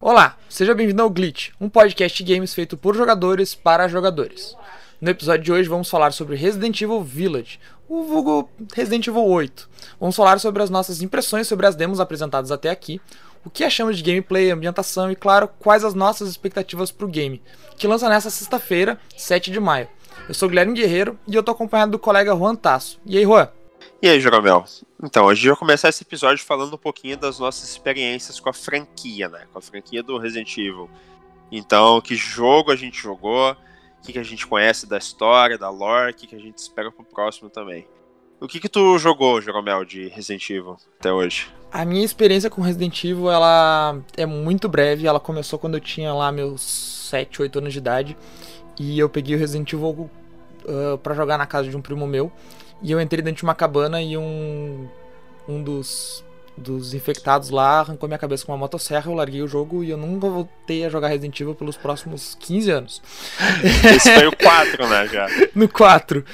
Olá, seja bem-vindo ao Glitch, um podcast de games feito por jogadores para jogadores. No episódio de hoje vamos falar sobre Resident Evil Village, o vulgo Resident Evil 8. Vamos falar sobre as nossas impressões sobre as demos apresentadas até aqui, o que achamos de gameplay, ambientação e, claro, quais as nossas expectativas para o game, que lança nesta sexta-feira, 7 de maio. Eu sou Guilherme Guerreiro e eu tô acompanhado do colega Juan Tasso. E aí, Juan? E aí, Jeromel? Então, hoje eu vou começar esse episódio falando um pouquinho das nossas experiências com a franquia, né? Com a franquia do Resident Evil. Então, que jogo a gente jogou, o que, que a gente conhece da história, da lore, o que, que a gente espera pro próximo também. O que que tu jogou, Jeromel, de Resident Evil até hoje? A minha experiência com Resident Evil, ela é muito breve. Ela começou quando eu tinha lá meus 7, 8 anos de idade. E eu peguei o Resident Evil uh, para jogar na casa de um primo meu. E eu entrei dentro de uma cabana e um, um dos, dos infectados lá arrancou minha cabeça com uma motosserra, eu larguei o jogo e eu nunca voltei a jogar Resident Evil pelos próximos 15 anos. Esse foi o 4, né, já? no 4.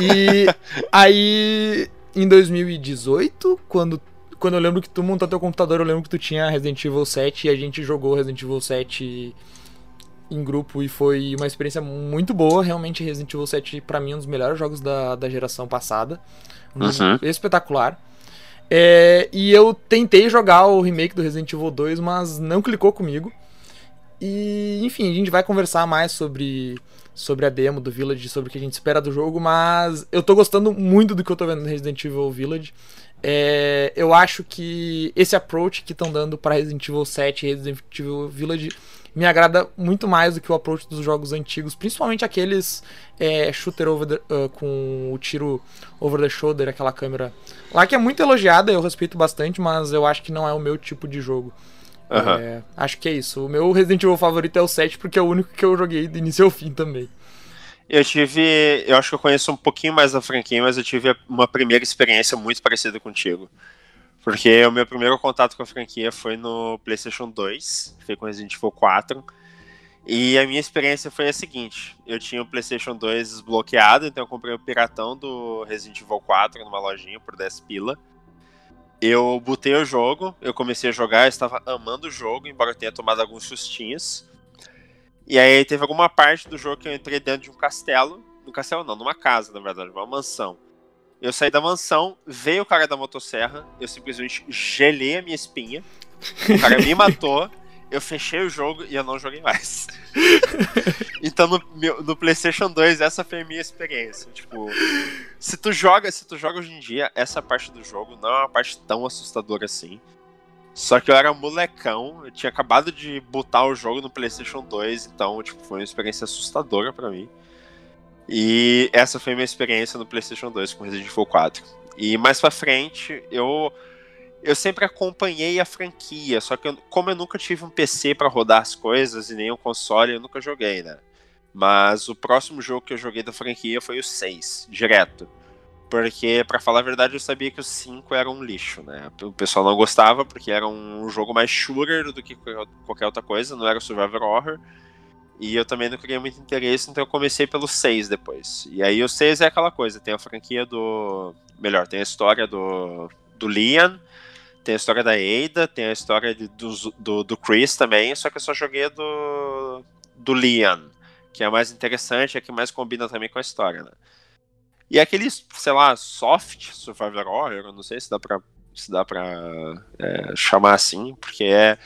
E aí, em 2018, quando, quando eu lembro que tu montou teu computador, eu lembro que tu tinha Resident Evil 7 e a gente jogou Resident Evil 7 em grupo e foi uma experiência muito boa. Realmente, Resident Evil 7, pra mim, é um dos melhores jogos da, da geração passada. Um Uhum. Espetacular. É, e eu tentei jogar o remake do Resident Evil 2, mas não clicou comigo. E, enfim, a gente vai conversar mais sobre, sobre a demo do Village, sobre o que a gente espera do jogo, mas eu tô gostando muito do que eu tô vendo no Resident Evil Village. É, eu acho que esse approach que estão dando para Resident Evil 7 e Resident Evil Village me agrada muito mais do que o approach dos jogos antigos, principalmente aqueles é, shooter over the, uh, com o tiro over the shoulder, aquela câmera lá que é muito elogiada, eu respeito bastante, mas eu acho que não é o meu tipo de jogo. É, acho que é isso. O meu Resident Evil favorito é o 7 porque é o único que eu joguei do início ao fim também. Eu tive. Eu acho que eu conheço um pouquinho mais da franquia, mas eu tive uma primeira experiência muito parecida contigo. Porque o meu primeiro contato com a franquia foi no PlayStation 2, foi com Resident Evil 4. E a minha experiência foi a seguinte: eu tinha o PlayStation 2 desbloqueado, então eu comprei o piratão do Resident Evil 4 numa lojinha por 10 pila. Eu botei o jogo, eu comecei a jogar, eu estava amando o jogo, embora eu tenha tomado alguns sustinhos. E aí teve alguma parte do jogo que eu entrei dentro de um castelo. No castelo não, numa casa, na verdade, uma mansão. Eu saí da mansão, veio o cara da motosserra, eu simplesmente gelei a minha espinha. O cara me matou, eu fechei o jogo e eu não joguei mais. então no, no PlayStation 2 essa foi a minha experiência. Tipo, se tu joga, se tu joga hoje em dia, essa parte do jogo não é uma parte tão assustadora assim. Só que eu era molecão, eu tinha acabado de botar o jogo no PlayStation 2, então tipo, foi uma experiência assustadora pra mim. E essa foi minha experiência no PlayStation 2 com Resident Evil 4. E mais pra frente, eu eu sempre acompanhei a franquia, só que eu- como eu nunca tive um PC pra rodar as coisas e nem um console, eu nunca joguei, né? Mas o próximo jogo que eu joguei da franquia foi o 6, direto. Porque, pra falar a verdade, eu sabia que o 5 era um lixo, né? O pessoal não gostava porque era um jogo mais shooter do que qualquer outra coisa, não era survival horror. E eu também não queria muito interesse, então eu comecei pelo 6 depois. E aí o 6 é aquela coisa, tem a franquia do. Melhor, tem a história do, do Leon, tem a história da Ada, tem a história de- do, do, do Chris também, só que eu só joguei do, do Leon, que é a mais interessante, é que mais combina também com a história, né? E aqueles, sei lá, soft survival horror, eu não sei se dá pra, se dá pra é, chamar assim, porque é,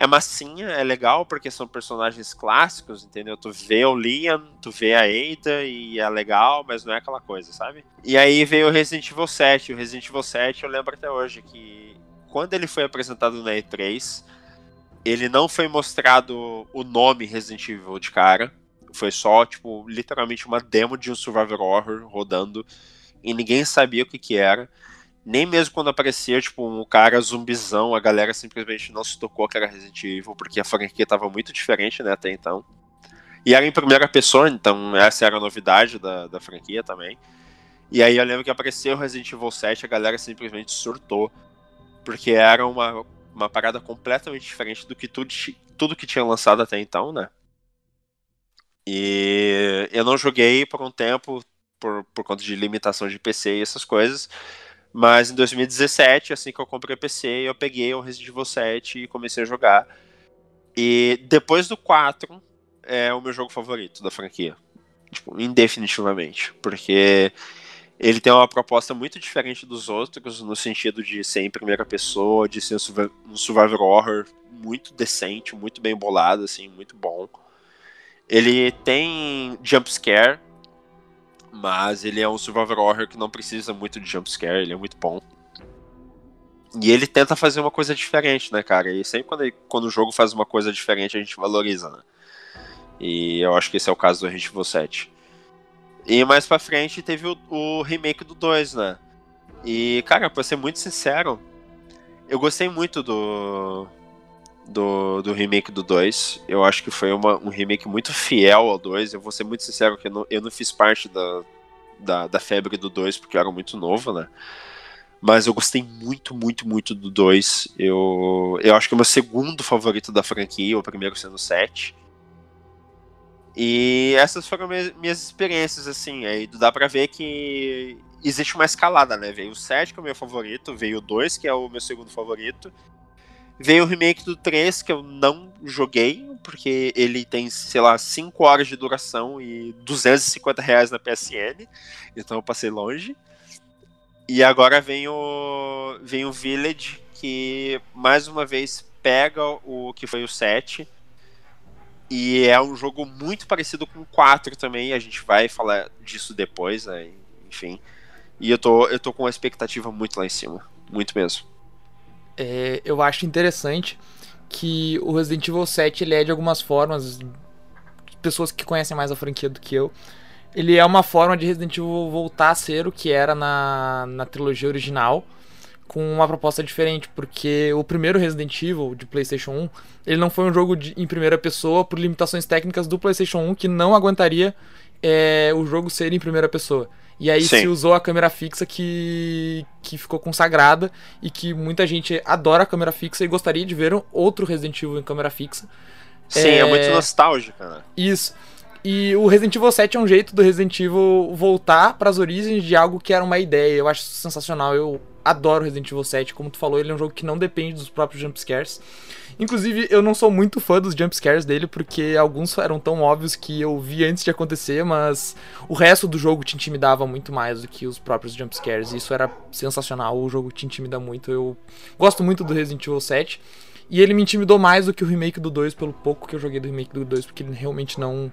é massinha, é legal, porque são personagens clássicos, entendeu? Tu vê o Liam, tu vê a Ada e é legal, mas não é aquela coisa, sabe? E aí veio o Resident Evil 7. O Resident Evil 7 eu lembro até hoje que quando ele foi apresentado na E3, ele não foi mostrado o nome Resident Evil de cara. Foi só, tipo, literalmente uma demo de um survival horror rodando e ninguém sabia o que que era. Nem mesmo quando aparecia, tipo, um cara zumbizão, a galera simplesmente não se tocou que era Resident Evil, porque a franquia tava muito diferente, né, até então. E era em primeira pessoa, então essa era a novidade da, da franquia também. E aí eu lembro que apareceu Resident Evil 7, a galera simplesmente surtou. Porque era uma, uma parada completamente diferente do que tudo, tudo que tinha lançado até então, né? E eu não joguei por um tempo, por, por conta de limitação de PC e essas coisas. Mas em 2017, assim que eu comprei o PC, eu peguei o Resident Evil 7 e comecei a jogar. E depois do 4, é o meu jogo favorito da franquia. Tipo, indefinitivamente. Porque ele tem uma proposta muito diferente dos outros, no sentido de ser em primeira pessoa, de ser um survival horror muito decente, muito bem bolado, assim, muito bom. Ele tem jump scare, mas ele é um survival horror que não precisa muito de jump scare, ele é muito bom. E ele tenta fazer uma coisa diferente, né, cara? E sempre quando, ele, quando o jogo faz uma coisa diferente, a gente valoriza, né? E eu acho que esse é o caso do Resident Evil 7. E mais pra frente teve o, o remake do 2, né? E, cara, pra ser muito sincero, eu gostei muito do, do, do remake do 2. Eu acho que foi uma, um remake muito fiel ao 2. Eu vou ser muito sincero que eu não, eu não fiz parte da, da, da febre do 2 porque eu era muito novo, né? Mas eu gostei muito, muito, muito do 2. Eu, eu acho que é o meu segundo favorito da franquia, o primeiro sendo o 7. E essas foram minhas, minhas experiências, assim. Aí dá pra ver que existe uma escalada, né? Veio o 7, que é o meu favorito, veio o 2, que é o meu segundo favorito. Veio o remake do 3, que eu não joguei, porque ele tem, sei lá, 5 horas de duração e 250 reais na PSN. Então eu passei longe. E agora vem o, vem o Village, que mais uma vez pega o que foi o 7. E é um jogo muito parecido com o 4 também. A gente vai falar disso depois, né? enfim. E eu tô, eu tô com uma expectativa muito lá em cima. Muito mesmo. É, eu acho interessante que o Resident Evil 7 ele é de algumas formas. Pessoas que conhecem mais a franquia do que eu ele é uma forma de Resident Evil voltar a ser o que era na, na trilogia original, com uma proposta diferente, porque o primeiro Resident Evil de PlayStation 1, ele não foi um jogo de, em primeira pessoa por limitações técnicas do PlayStation 1 que não aguentaria é, o jogo ser em primeira pessoa. E aí Sim. se usou a câmera fixa que, que ficou consagrada e que muita gente adora a câmera fixa e gostaria de ver um outro Resident Evil em câmera fixa. Sim, é, é muito nostálgica, né? Isso. E o Resident Evil 7 é um jeito do Resident Evil voltar para as origens de algo que era uma ideia. Eu acho sensacional. Eu adoro Resident Evil 7. Como tu falou, ele é um jogo que não depende dos próprios jumpscares. Inclusive, eu não sou muito fã dos jumpscares dele, porque alguns eram tão óbvios que eu vi antes de acontecer, mas o resto do jogo te intimidava muito mais do que os próprios jumpscares. Isso era sensacional, o jogo te intimida muito. Eu gosto muito do Resident Evil 7. E ele me intimidou mais do que o remake do 2, pelo pouco que eu joguei do remake do 2, porque ele realmente não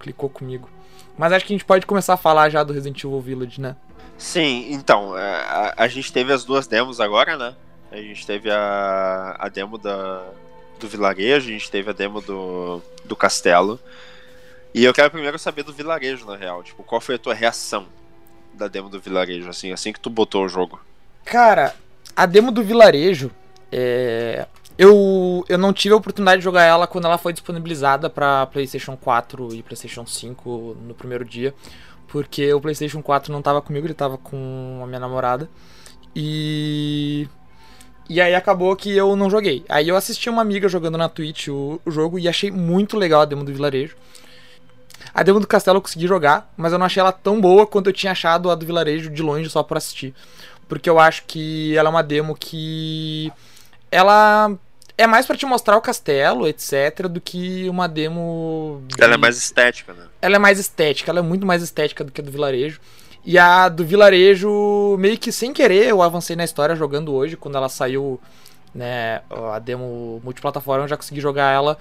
clicou comigo. Mas acho que a gente pode começar a falar já do Resident Evil Village, né? Sim, então, é, a, a gente teve as duas demos agora, né? A gente teve a, a demo da, do vilarejo, a gente teve a demo do, do castelo. E eu quero primeiro saber do vilarejo, na real. Tipo, qual foi a tua reação da demo do vilarejo, assim, assim que tu botou o jogo? Cara, a demo do vilarejo, é... Eu, eu não tive a oportunidade de jogar ela quando ela foi disponibilizada para PlayStation 4 e PlayStation 5 no primeiro dia, porque o PlayStation 4 não tava comigo, ele tava com a minha namorada. E e aí acabou que eu não joguei. Aí eu assisti uma amiga jogando na Twitch o, o jogo e achei muito legal a demo do vilarejo. A demo do castelo eu consegui jogar, mas eu não achei ela tão boa quanto eu tinha achado a do vilarejo de longe só por assistir. Porque eu acho que ela é uma demo que ela é mais para te mostrar o castelo, etc, do que uma demo. De... Ela é mais estética, né? Ela é mais estética, ela é muito mais estética do que a do vilarejo. E a do vilarejo, meio que sem querer, eu avancei na história jogando hoje, quando ela saiu, né, a demo multiplataforma, eu já consegui jogar ela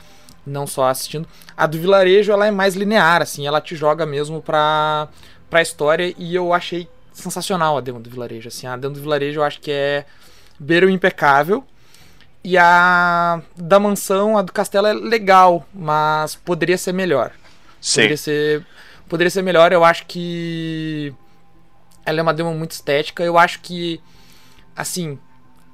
não só assistindo. A do vilarejo, ela é mais linear, assim, ela te joga mesmo pra, pra história e eu achei sensacional a demo do vilarejo, assim. A demo do vilarejo eu acho que é beira o impecável. E a da mansão, a do castelo é legal, mas poderia ser melhor. Sim. Poderia ser, poderia ser melhor. Eu acho que ela é uma demo muito estética. Eu acho que, assim,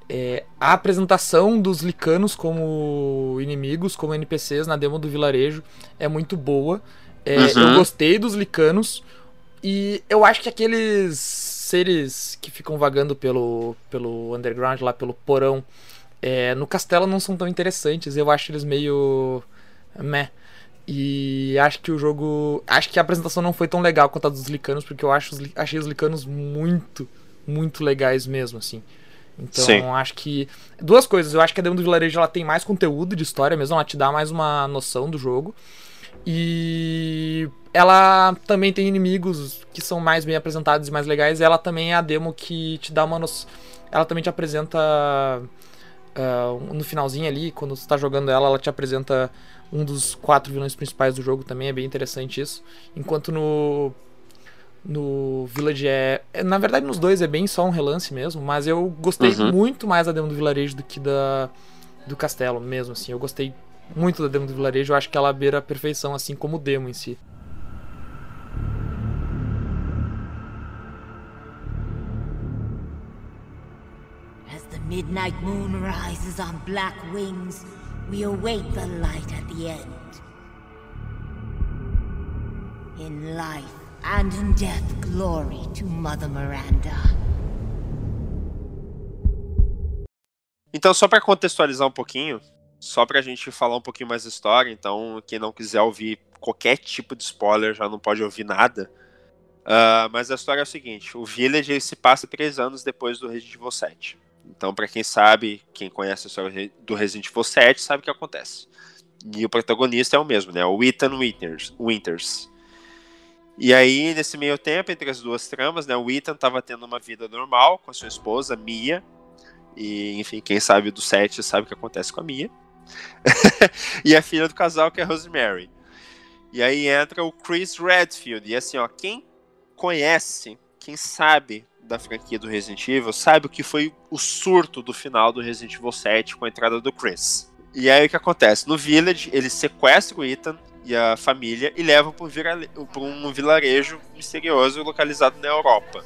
é, a apresentação dos licanos como inimigos, como NPCs na demo do vilarejo é muito boa. É, uhum. Eu gostei dos licanos. E eu acho que aqueles seres que ficam vagando pelo, pelo underground, lá pelo porão, é, no castelo não são tão interessantes. Eu acho eles meio. meh. E acho que o jogo. Acho que a apresentação não foi tão legal quanto a dos Licanos, porque eu acho, achei os Licanos muito, muito legais mesmo, assim. Então, Sim. acho que. Duas coisas. Eu acho que a demo do vilarejo ela tem mais conteúdo de história mesmo, ela te dá mais uma noção do jogo. E ela também tem inimigos que são mais bem apresentados e mais legais. Ela também é a demo que te dá uma noção. Ela também te apresenta. Uh, no finalzinho ali, quando você tá jogando ela, ela te apresenta um dos quatro vilões principais do jogo também. É bem interessante isso. Enquanto no no Village é, é, Na verdade, nos dois é bem só um relance mesmo, mas eu gostei uhum. muito mais da demo do vilarejo do que da do castelo mesmo, assim. Eu gostei muito da demo do vilarejo, eu acho que ela beira a perfeição, assim como o demo em si. As the midnight moon rises on black wings, we await the light at the end. In life and in death glory to Mother Miranda. Então, só para contextualizar um pouquinho, só pra gente falar um pouquinho mais da história, então quem não quiser ouvir qualquer tipo de spoiler já não pode ouvir nada. Uh, mas a história é o seguinte: o Village se passa três anos depois do Resident Evil 7. Então, para quem sabe, quem conhece a história do Resident Evil 7, sabe o que acontece. E o protagonista é o mesmo, né? O Ethan Winters. Winters. E aí, nesse meio tempo, entre as duas tramas, né, o Ethan estava tendo uma vida normal com a sua esposa, Mia. E, enfim, quem sabe do set sabe o que acontece com a Mia. e a filha do casal, que é a Rosemary. E aí entra o Chris Redfield. E assim, ó, quem conhece, quem sabe da franquia do Resident Evil, sabe o que foi o surto do final do Resident Evil 7 com a entrada do Chris. E aí o que acontece? No Village, ele sequestra o Ethan, e a família e levam para um vilarejo misterioso localizado na Europa.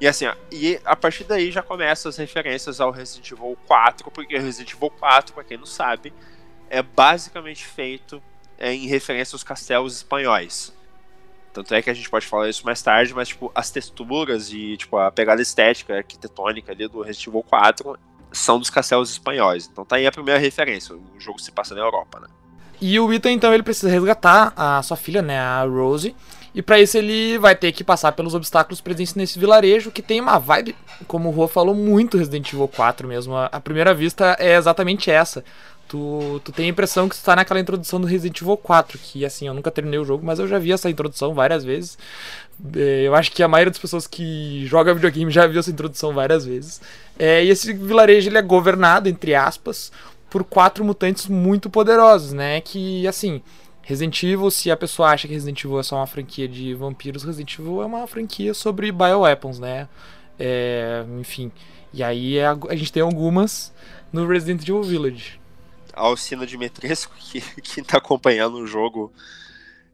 E assim, ó, e a partir daí já começam as referências ao Resident Evil 4, porque Resident Evil 4, para quem não sabe, é basicamente feito é, em referência aos castelos espanhóis. Tanto é que a gente pode falar isso mais tarde, mas tipo, as texturas e tipo, a pegada estética, arquitetônica ali do Resident Evil 4 são dos castelos espanhóis. Então tá aí a primeira referência. O jogo se passa na Europa, né? E o Ethan, então, ele precisa resgatar a sua filha, né, a Rose. E para isso ele vai ter que passar pelos obstáculos presentes nesse vilarejo, que tem uma vibe, como o Rô falou, muito Resident Evil 4 mesmo. A, primeira vista é exatamente essa. Tu, tu tem a impressão que tu tá naquela introdução do Resident Evil 4, que assim, eu nunca terminei o jogo, mas eu já vi essa introdução várias vezes. É, eu acho que a maioria das pessoas que joga videogame já viu essa introdução várias vezes. É, e esse vilarejo ele é governado, entre aspas, por quatro mutantes muito poderosos, né? Que, assim, Resident Evil, se a pessoa acha que Resident Evil é só uma franquia de vampiros, Resident Evil é uma franquia sobre bioweapons, né? É, enfim. E aí a, a, gente tem algumas no Resident Evil Village. Alcina Dimitrescu, que, que tá acompanhando o jogo,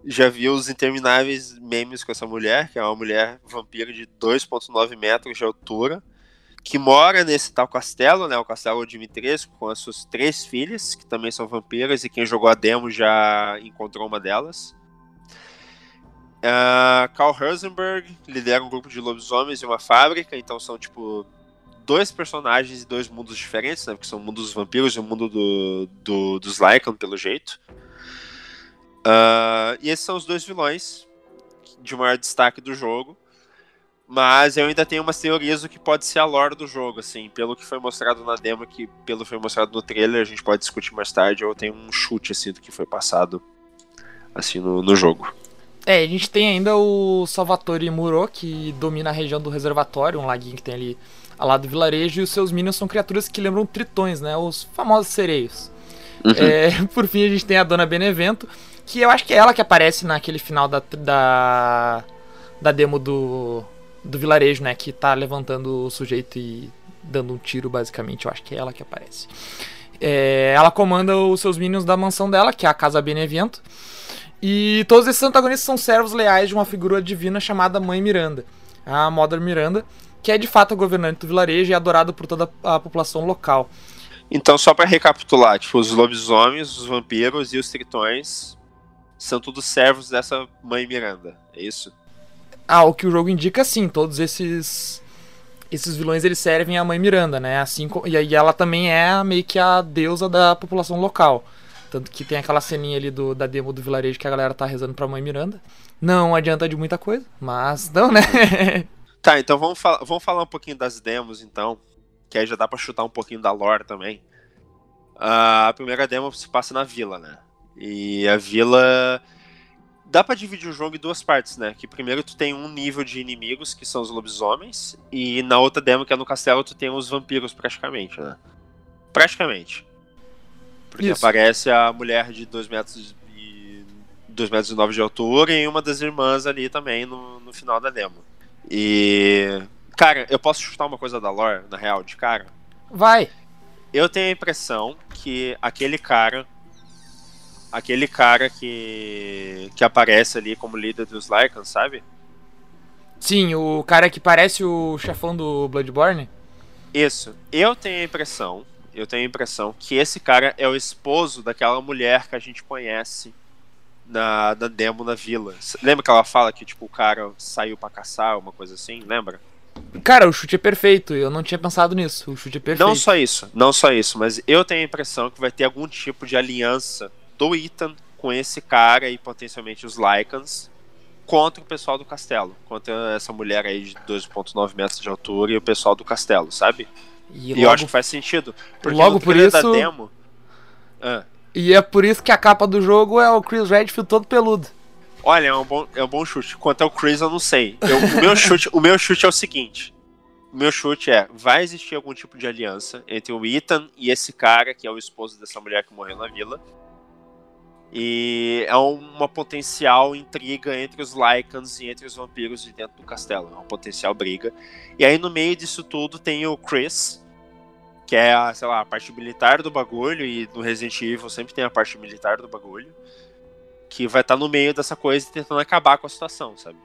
já viu os intermináveis memes com essa mulher, que é uma mulher vampira de 2,9 metros de altura que mora nesse tal castelo, né? O castelo Dimitrescu, com as suas três filhas, que também são vampiras, e quem jogou a demo já encontrou uma delas. Uh, Carl Rosenberg lidera um grupo de lobisomens em uma fábrica, então são tipo dois personagens e dois mundos diferentes, né? Porque são o mundo dos vampiros e o mundo do, do, dos Lycan, pelo jeito. Uh, e esses são os dois vilões de maior destaque do jogo. Mas eu ainda tenho umas teorias do que pode ser a lore do jogo, assim, pelo que foi mostrado na demo, que pelo que foi mostrado no trailer, a gente pode discutir mais tarde, eu tenho um chute, assim, do que foi passado, assim, no, no jogo. É, a gente tem ainda o Salvatore Muro, que domina a região do reservatório, um laguinho que tem ali ao lado do vilarejo, e os seus minions são criaturas que lembram tritões, né, os famosos sereios. Uhum. É, por fim, a gente tem a Dona Benevento, que eu acho que é ela que aparece naquele final da, da, da demo do do vilarejo, né? Que tá levantando o sujeito e dando um tiro, basicamente. Eu acho que é ela que aparece. É, ela comanda os seus minions da mansão dela, que é a Casa Benevento. E todos esses antagonistas são servos leais de uma figura divina chamada Mãe Miranda, a Mother Miranda, que é de fato a governante do vilarejo e é adorada por toda a população local. Então, só para recapitular, tipo, os lobisomens, os vampiros e os tritões são todos servos dessa Mãe Miranda, é isso? Ah, o que o jogo indica, sim, todos esses esses vilões eles servem à mãe Miranda, né? Assim, e aí ela também é meio que a deusa da população local. Tanto que tem aquela ceninha ali do, da demo do vilarejo que a galera tá rezando pra mãe Miranda. Não adianta de muita coisa, mas não, né? Tá, então vamos, fal vamos falar um pouquinho das demos, então. que aí já dá pra chutar um pouquinho da lore também. A primeira demo se passa na vila, né? E a vila. Dá pra dividir o jogo em duas partes, né? Que primeiro tu tem um nível de inimigos, que são os lobisomens, e na outra demo, que é no castelo, tu tem os vampiros praticamente, né? Praticamente. Porque Isso. aparece a mulher de 2 metros e 2 metros e 9 de altura e uma das irmãs ali também no, no final da demo. E. Cara, eu posso chutar uma coisa da lore, na real, de cara? Vai! Eu tenho a impressão que aquele cara. Aquele cara que. que aparece ali como líder dos Lycans, sabe? Sim, o cara que parece o chefão do Bloodborne? Isso. Eu tenho a impressão. Eu tenho a impressão que esse cara é o esposo daquela mulher que a gente conhece na, na demo na vila. Lembra que ela fala que tipo o cara saiu para caçar, uma coisa assim? Lembra? Cara, o chute é perfeito. Eu não tinha pensado nisso. O chute é perfeito. Não só isso, não só isso, mas eu tenho a impressão que vai ter algum tipo de aliança do Ethan com esse cara e potencialmente os Lycans contra o pessoal do castelo. Contra essa mulher aí de 2,9 metros de altura e o pessoal do castelo, sabe? E, e logo, eu acho que faz sentido. Porque logo por isso. Da demo, ah, e é por isso que a capa do jogo é o Chris Redfield todo peludo. Olha, é um bom, é um bom chute. Quanto ao Chris, eu não sei. Eu, o, meu chute, o meu chute é o seguinte: o meu chute é: vai existir algum tipo de aliança entre o Ethan e esse cara, que é o esposo dessa mulher que morreu na vila. E é uma potencial intriga entre os Lycans e entre os vampiros de dentro do castelo. É uma potencial briga. E aí no meio disso tudo tem o Chris, que é a, sei lá, a parte militar do bagulho, e no Resident Evil sempre tem a parte militar do bagulho que vai estar tá no meio dessa coisa e tentando acabar com a situação, sabe?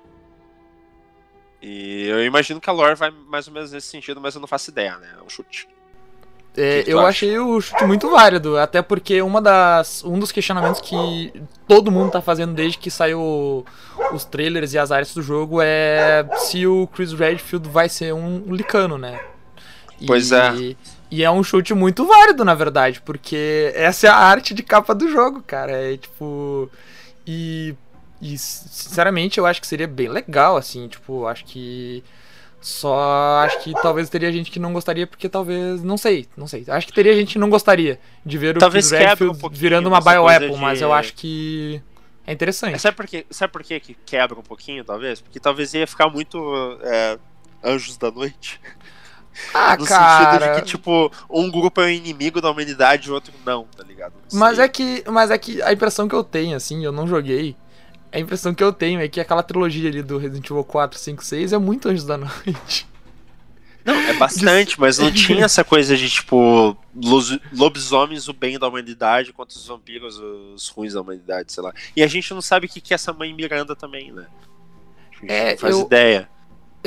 E eu imagino que a lore vai mais ou menos nesse sentido, mas eu não faço ideia, né? É um chute. É, eu acha? achei o chute muito válido, até porque uma das, um dos questionamentos que todo mundo tá fazendo desde que saiu os trailers e as áreas do jogo é se o Chris Redfield vai ser um licano, né? Pois é. E é um chute muito válido, na verdade, porque essa é a arte de capa do jogo, cara. É tipo. E, e, sinceramente, eu acho que seria bem legal, assim, tipo, acho que. Só acho que talvez teria gente que não gostaria, porque talvez. Não sei, não sei. Acho que teria gente que não gostaria de ver talvez o Redfield um virando uma BioApple, de... mas eu acho que. É interessante. É, sabe por, quê? sabe por quê que quebra um pouquinho, talvez? Porque talvez ia ficar muito é, Anjos da Noite. Ah, no cara. sentido de que, tipo, um grupo é o inimigo da humanidade e o outro não, tá ligado? Mas é que. Mas é que a impressão que eu tenho, assim, eu não joguei. A impressão que eu tenho é que aquela trilogia ali do Resident Evil 4, 5, 6 é muito Anjos da Noite. Não, é bastante, mas não tinha essa coisa de, tipo, lobisomens o bem da humanidade contra os vampiros os ruins da humanidade, sei lá. E a gente não sabe o que é essa mãe Miranda também, né? A gente é, não faz eu... ideia.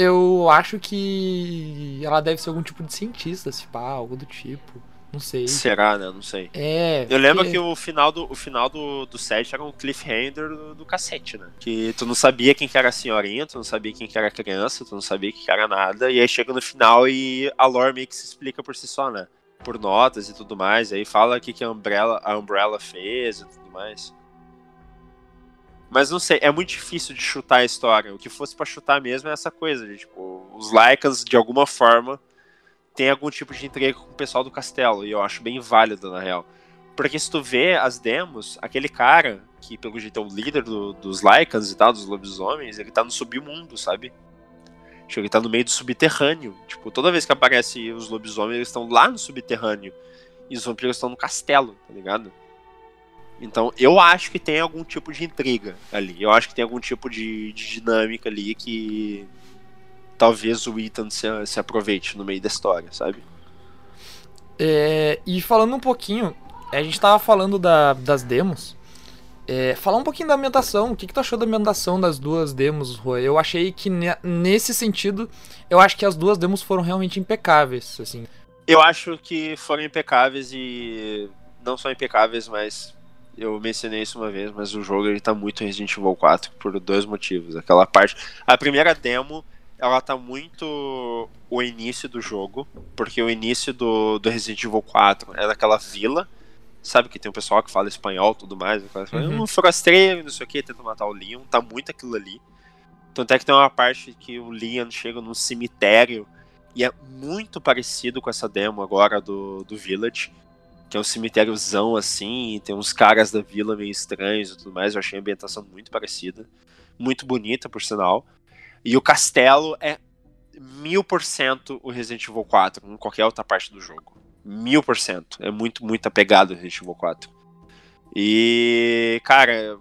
Eu acho que ela deve ser algum tipo de cientista, se pá, algo do tipo. Não sei. Será, né? Não sei. É. Eu lembro que o final do, o final do, do set era um cliffhanger do, do cacete, né? Que tu não sabia quem que era a senhorinha, tu não sabia quem que era a criança, tu não sabia quem que era nada. E aí chega no final e a lore meio que se explica por si só, né? Por notas e tudo mais. E aí fala o que, que a Umbrella, a Umbrella fez e tudo mais. Mas não sei, é muito difícil de chutar a história. O que fosse para chutar mesmo é essa coisa de, tipo, os Lycans, de alguma forma, tem algum tipo de entrega com o pessoal do castelo. E eu acho bem válido, na real. Porque se tu vê as demos, aquele cara, que pelo jeito é o líder do, dos Lycans e tal, dos lobisomens, ele tá no submundo, sabe? Tipo, ele tá no meio do subterrâneo. Tipo, toda vez que aparece os lobisomens, eles estão lá no subterrâneo. E os vampiros estão no castelo, tá ligado? Então, eu acho que tem algum tipo de intriga ali. Eu acho que tem algum tipo de, de dinâmica ali que talvez o Ethan se, se aproveite no meio da história, sabe? É, e falando um pouquinho, a gente tava falando da, das demos. É, falar um pouquinho da ambientação. O que, que tu achou da ambientação das duas demos, Rui? Eu achei que nesse sentido, eu acho que as duas demos foram realmente impecáveis, assim. Eu acho que foram impecáveis e não só impecáveis, mas eu mencionei isso uma vez, mas o jogo ele tá muito Resident Evil 4 por dois motivos. Aquela parte. A primeira demo, ela tá muito o início do jogo, porque o início do, do Resident Evil 4 é daquela vila. Sabe que tem um pessoal que fala espanhol tudo mais, uhum. um forasteiro, não sei o que, tenta matar o Leon, tá muito aquilo ali. Tanto é que tem uma parte que o Leon chega num cemitério e é muito parecido com essa demo agora do, do Village, que é um cemitériozão assim, tem uns caras da vila meio estranhos e tudo mais. Eu achei a ambientação muito parecida, muito bonita, por sinal. E o castelo é mil por cento o Resident Evil 4 em qualquer outra parte do jogo. Mil por cento. É muito, muito apegado ao Resident Evil 4. E, cara,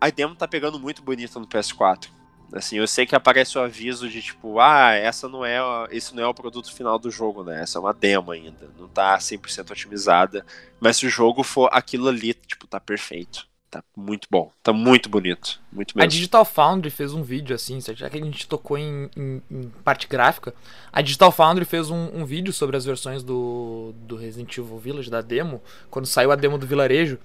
a demo tá pegando muito bonita no PS4. Assim, eu sei que aparece o aviso de tipo, ah, essa não é, esse não é o produto final do jogo, né? Essa é uma demo ainda, não tá 100% otimizada, mas se o jogo for aquilo ali, tipo, tá perfeito. Tá muito bom, tá muito bonito, muito mesmo. A Digital Foundry fez um vídeo assim, já que a gente tocou em, em, em parte gráfica, a Digital Foundry fez um, um, vídeo sobre as versões do, do Resident Evil Village, da demo, quando saiu a demo do vilarejo,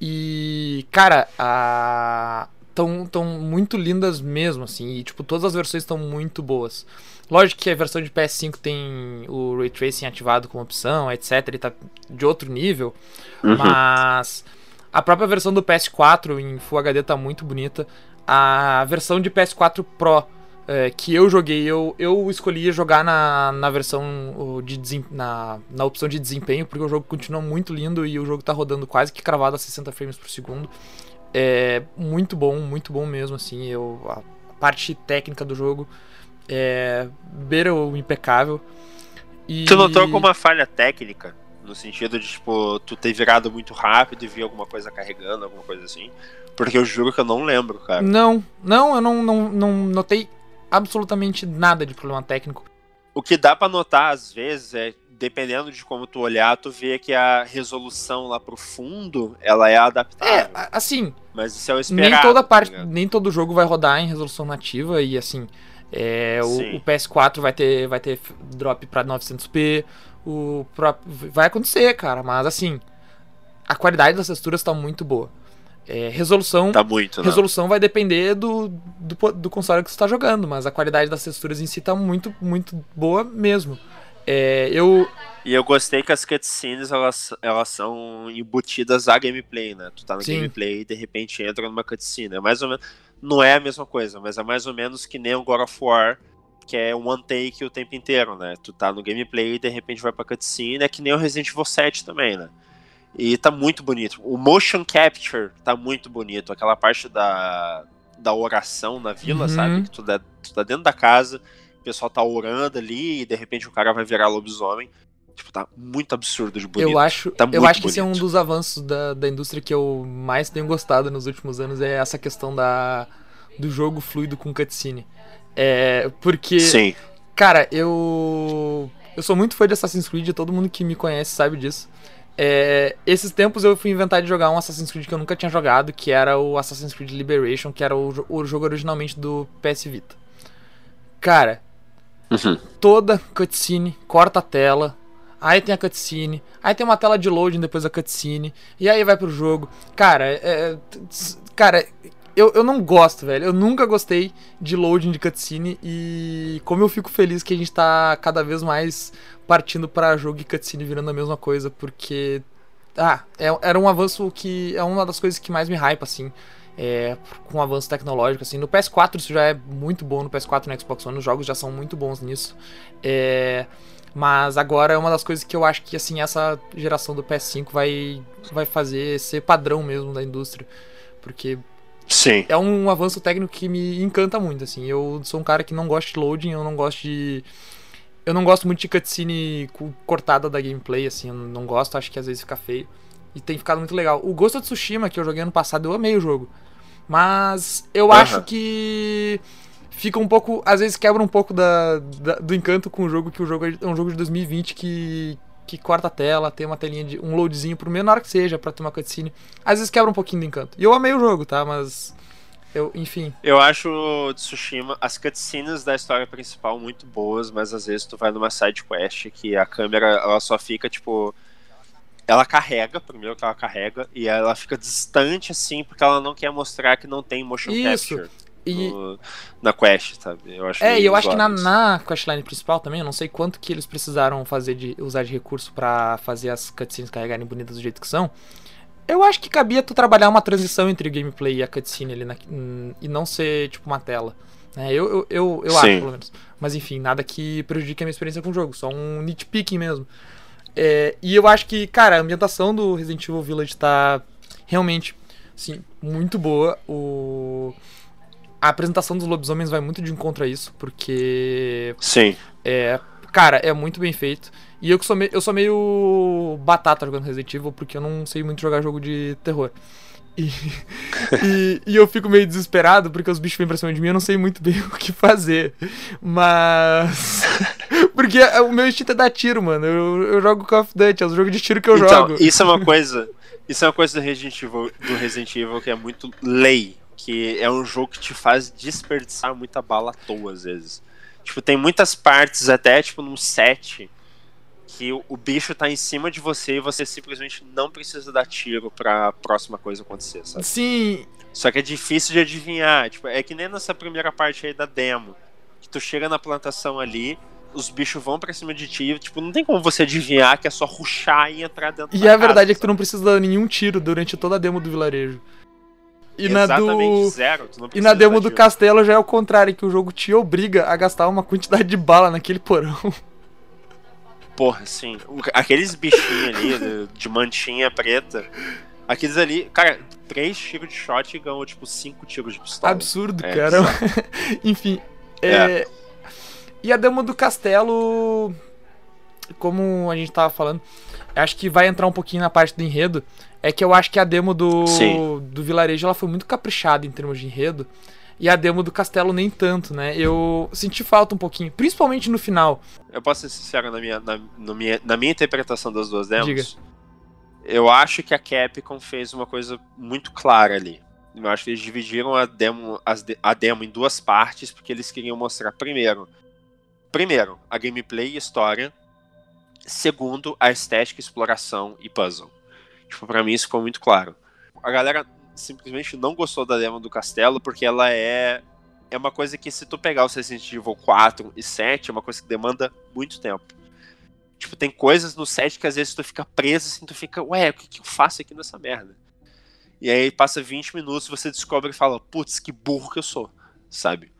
e, cara, a tão, tão muito lindas mesmo, assim. E, tipo, todas as versões estão muito boas. Lógico que a versão de PS5 tem o Ray Tracing ativado como opção, etc. Ele tá de outro nível. Uhum. Mas a própria versão do PS4 em Full HD tá muito bonita. A versão de PS4 Pro é, que eu joguei, eu, eu escolhi jogar na, na versão de na, na opção de desempenho, porque o jogo continua muito lindo e o jogo tá rodando quase que cravado a 60 frames por segundo. É muito bom, muito bom mesmo, assim. Eu, a parte técnica do jogo é beira o impecável. E... Tu notou alguma falha técnica? No sentido de, tipo, tu ter virado muito rápido e vir alguma coisa carregando, alguma coisa assim? Porque eu juro que eu não lembro, cara. Não, não, eu não, não, não notei absolutamente nada de problema técnico. O que dá para notar às vezes é dependendo de como tu olhar, tu vê que a resolução lá pro fundo, ela é adaptável. É, assim. Mas isso é o esperado. Nem toda tá parte, tá nem todo jogo vai rodar em resolução nativa e assim, é, o, o, PS4 vai ter vai ter drop para 900p, o vai acontecer, cara, mas assim, a qualidade das texturas está muito boa. É, resolução tá muito, né? resolução vai depender do, do, do console que você está jogando, mas a qualidade das texturas em si tá muito muito boa mesmo. É, eu. E eu gostei que as cutscenes elas, elas são embutidas a gameplay, né? Tu tá no Sim. gameplay e de repente entra numa cutscene. É mais ou menos. Não é a mesma coisa, mas é mais ou menos que nem o God of War, que é um one take o tempo inteiro, né? Tu tá no gameplay e de repente vai pra cutscene, é que nem o Resident Evil 7 também, né? E tá muito bonito. O motion capture tá muito bonito. Aquela parte da, da oração na vila, uhum. sabe? Que tu, tá, tu tá dentro da casa o pessoal tá orando ali e de repente o cara vai virar lobisomem. Tipo, tá muito absurdo de bonito. Eu acho, tá eu acho que esse é um dos avanços da, da indústria que eu mais tenho gostado nos últimos anos, é essa questão da, do jogo fluido com cutscene. É, porque, Sim. cara, eu eu sou muito fã de Assassin's Creed, todo mundo que me conhece sabe disso. É, esses tempos eu fui inventar de jogar um Assassin's Creed que eu nunca tinha jogado, que era o Assassin's Creed Liberation, que era o, o jogo originalmente do PS Vita. Cara, Uhum. Toda cutscene, corta a tela. Aí tem a cutscene. Aí tem uma tela de loading depois da cutscene. E aí vai pro jogo. Cara, é, é cara, eu, eu não gosto, velho. Eu nunca gostei de loading de cutscene. E como eu fico feliz que a gente tá cada vez mais partindo para jogo e cutscene virando a mesma coisa. Porque. Ah, é, era um avanço que. É uma das coisas que mais me hypa, assim é, com um avanço tecnológico. Assim. No PS4 isso já é muito bom, no PS4 e no Xbox One os jogos já são muito bons nisso. É, mas agora é uma das coisas que eu acho que assim essa geração do PS5 vai, vai fazer ser padrão mesmo da indústria. Porque Sim. é um avanço técnico que me encanta muito. Assim. Eu sou um cara que não gosta de loading, eu não gosto de. Eu não gosto muito de cutscene cortada da gameplay, assim, eu não gosto, acho que às vezes fica feio. E tem ficado muito legal. O Ghost of Tsushima, que eu joguei ano passado, eu amei o jogo. Mas eu uhum. acho que fica um pouco. Às vezes quebra um pouco da, da, do encanto com o jogo, que o jogo é um jogo de 2020 que, que corta a tela, tem uma telinha de. um loadzinho por menor que seja pra ter uma cutscene. Às vezes quebra um pouquinho do encanto. E eu amei o jogo, tá? Mas. Eu, enfim. Eu acho Tsushima, as cutscenes da história principal muito boas, mas às vezes tu vai numa side quest que a câmera ela só fica tipo ela carrega, primeiro que ela carrega, e ela fica distante assim, porque ela não quer mostrar que não tem motion Isso. capture. E... No, na quest, sabe? Eu acho é, e eu acho que na, na questline principal também, eu não sei quanto que eles precisaram fazer de usar de recurso para fazer as cutscenes carregarem bonitas do jeito que são. Eu acho que cabia tu trabalhar uma transição entre o gameplay e a cutscene ali na, e não ser tipo uma tela. Né? Eu, eu, eu, eu acho, pelo menos. Mas enfim, nada que prejudique a minha experiência com o jogo, só um nitpicking mesmo. É, e eu acho que, cara, a ambientação do Resident Evil Village tá realmente, assim, muito boa. O... A apresentação dos lobisomens vai muito de encontro a isso, porque. Sim. É, cara, é muito bem feito. E eu que sou, me... eu sou meio batata jogando Resident Evil, porque eu não sei muito jogar jogo de terror. E, e, e, eu fico meio desesperado porque os bichos vêm pra cima de mim eu não sei muito bem o que fazer. Mas. Porque o meu instinto é dar tiro, mano. Eu, eu jogo Call of Duty, é o jogo de tiro que eu então, jogo. Isso é uma coisa. Isso é uma coisa do Resident, Evil, do Resident Evil que é muito lei. Que é um jogo que te faz desperdiçar muita bala à toa, às vezes. Tipo, tem muitas partes, até tipo num set que o, o, bicho tá em cima de você e você simplesmente não precisa dar tiro pra próxima coisa acontecer, sabe? Sim. Só que é difícil de adivinhar. Tipo, é que nem nessa primeira parte aí da demo. Que tu chega na plantação ali, os bichos vão pra cima de ti. Tipo, não tem como você adivinhar que é só ruxar e entrar dentro E a verdade casa, é que tu não precisa dar nenhum tiro durante toda a demo do vilarejo. E Exatamente, na do... zero. e na demo do castelo já é o contrário, que o jogo te obriga a gastar uma quantidade de bala naquele porão. Porra, sim. Aqueles bichinhos ali de, de mantinha preta. Aqueles ali, cara, três tiros de shot e ganhou, tipo, cinco tiros de pistola. Absurdo, é, cara. Enfim. É... É... E a demo do castelo. Como a gente tava falando, acho que vai entrar um pouquinho na parte do enredo. É que eu acho que a demo do, do vilarejo ela foi muito caprichada em termos de enredo. E a demo do castelo nem tanto, né? Eu senti falta um pouquinho, principalmente no final. Eu posso ser sincero na minha, na, minha, na minha interpretação das duas demos? Diga. Eu acho que a Capcom fez uma coisa muito clara ali. Eu acho que eles dividiram a demo, a demo em duas partes, porque eles queriam mostrar, primeiro, primeiro, a gameplay e história. Segundo, a estética, exploração e puzzle. Tipo, pra mim isso ficou muito claro. A galera simplesmente não gostou da demo do castelo, porque ela é é uma coisa que se tu pegar o Resident Evil 4 e 7, é uma coisa que demanda muito tempo. Tipo, tem coisas no set que às vezes tu fica preso assim, tu fica, ué, o que, que eu faço aqui nessa merda? E aí passa 20 minutos você descobre e fala, putz, que burro que eu sou, sabe?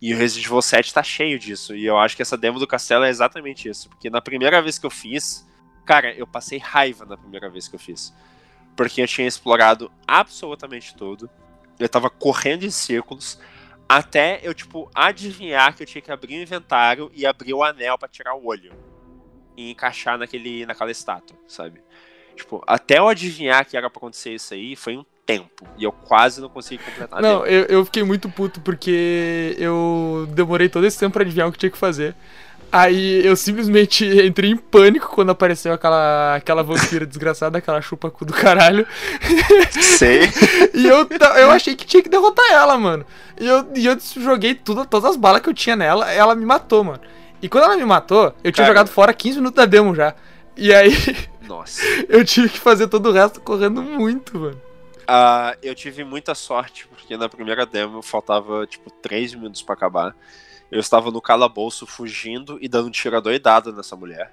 E o Resident Evil 7 tá cheio disso. E eu acho que essa demo do castelo é exatamente isso. Porque na primeira vez que eu fiz, cara, eu passei raiva na primeira vez que eu fiz porque eu tinha explorado absolutamente tudo. Eu tava correndo em círculos até eu, tipo, adivinhar que eu tinha que abrir o inventário e abrir o anel para tirar o olho e encaixar naquele, naquela estátua, sabe? Tipo, até eu adivinhar que era pra acontecer isso aí, foi um tempo. E eu quase não consegui completar. Não, eu, eu, fiquei muito puto porque eu demorei todo esse tempo pra adivinhar o que tinha que fazer. Aí eu simplesmente entrei em pânico quando apareceu aquela, aquela vampira desgraçada, aquela chupa-cu do caralho. Sei. e eu, eu achei que tinha que derrotar ela, mano. E eu, e eu joguei tudo, todas as balas que eu tinha nela, ela me matou, mano. E quando ela me matou, eu tinha Cara. jogado fora 15 minutos da demo já. E aí. Nossa. eu tive que fazer todo o resto correndo muito, mano. Uh, eu tive muita sorte, porque na primeira demo faltava, tipo, 3 minutos para acabar. Eu estava no calabouço fugindo e dando um tiro adoidado nessa mulher.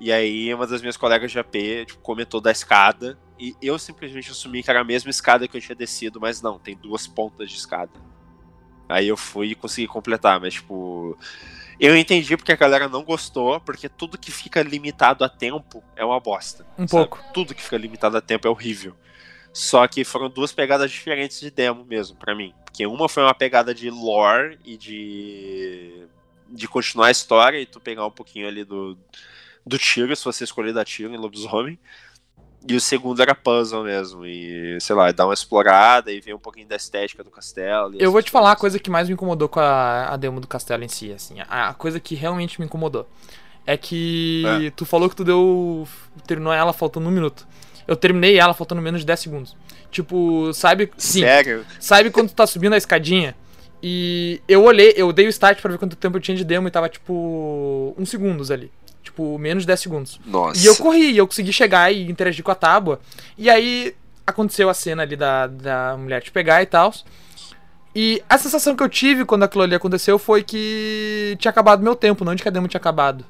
E aí uma das minhas colegas de AP tipo, comentou da escada e eu simplesmente assumi que era a mesma escada que eu tinha descido, mas não, tem duas pontas de escada. Aí eu fui e consegui completar, mas tipo. Eu entendi porque a galera não gostou, porque tudo que fica limitado a tempo é uma bosta. Um sabe? pouco. Tudo que fica limitado a tempo é horrível. Só que foram duas pegadas diferentes de demo mesmo, para mim. Porque uma foi uma pegada de lore e de. de continuar a história e tu pegar um pouquinho ali do, do tiro, se você escolher dar tiro em Lobisomem. E o segundo era puzzle mesmo. E, sei lá, dar uma explorada e ver um pouquinho da estética do castelo. Eu vou te falar a coisa que mais me incomodou com a, a demo do castelo em si, assim. A, a coisa que realmente me incomodou. É que é. tu falou que tu deu. terminou ela faltando um minuto. Eu terminei ela faltando menos de 10 segundos. Tipo, sabe. Sim. Sério? Sabe quando tu tá subindo a escadinha? E eu olhei, eu dei o start pra ver quanto tempo eu tinha de demo e tava tipo. uns segundos ali. Tipo, menos de 10 segundos. Nossa. E eu corri, e eu consegui chegar e interagir com a tábua. E aí aconteceu a cena ali da, da mulher te pegar e tal. E a sensação que eu tive quando aquilo ali aconteceu foi que tinha acabado meu tempo, não de que a demo tinha acabado.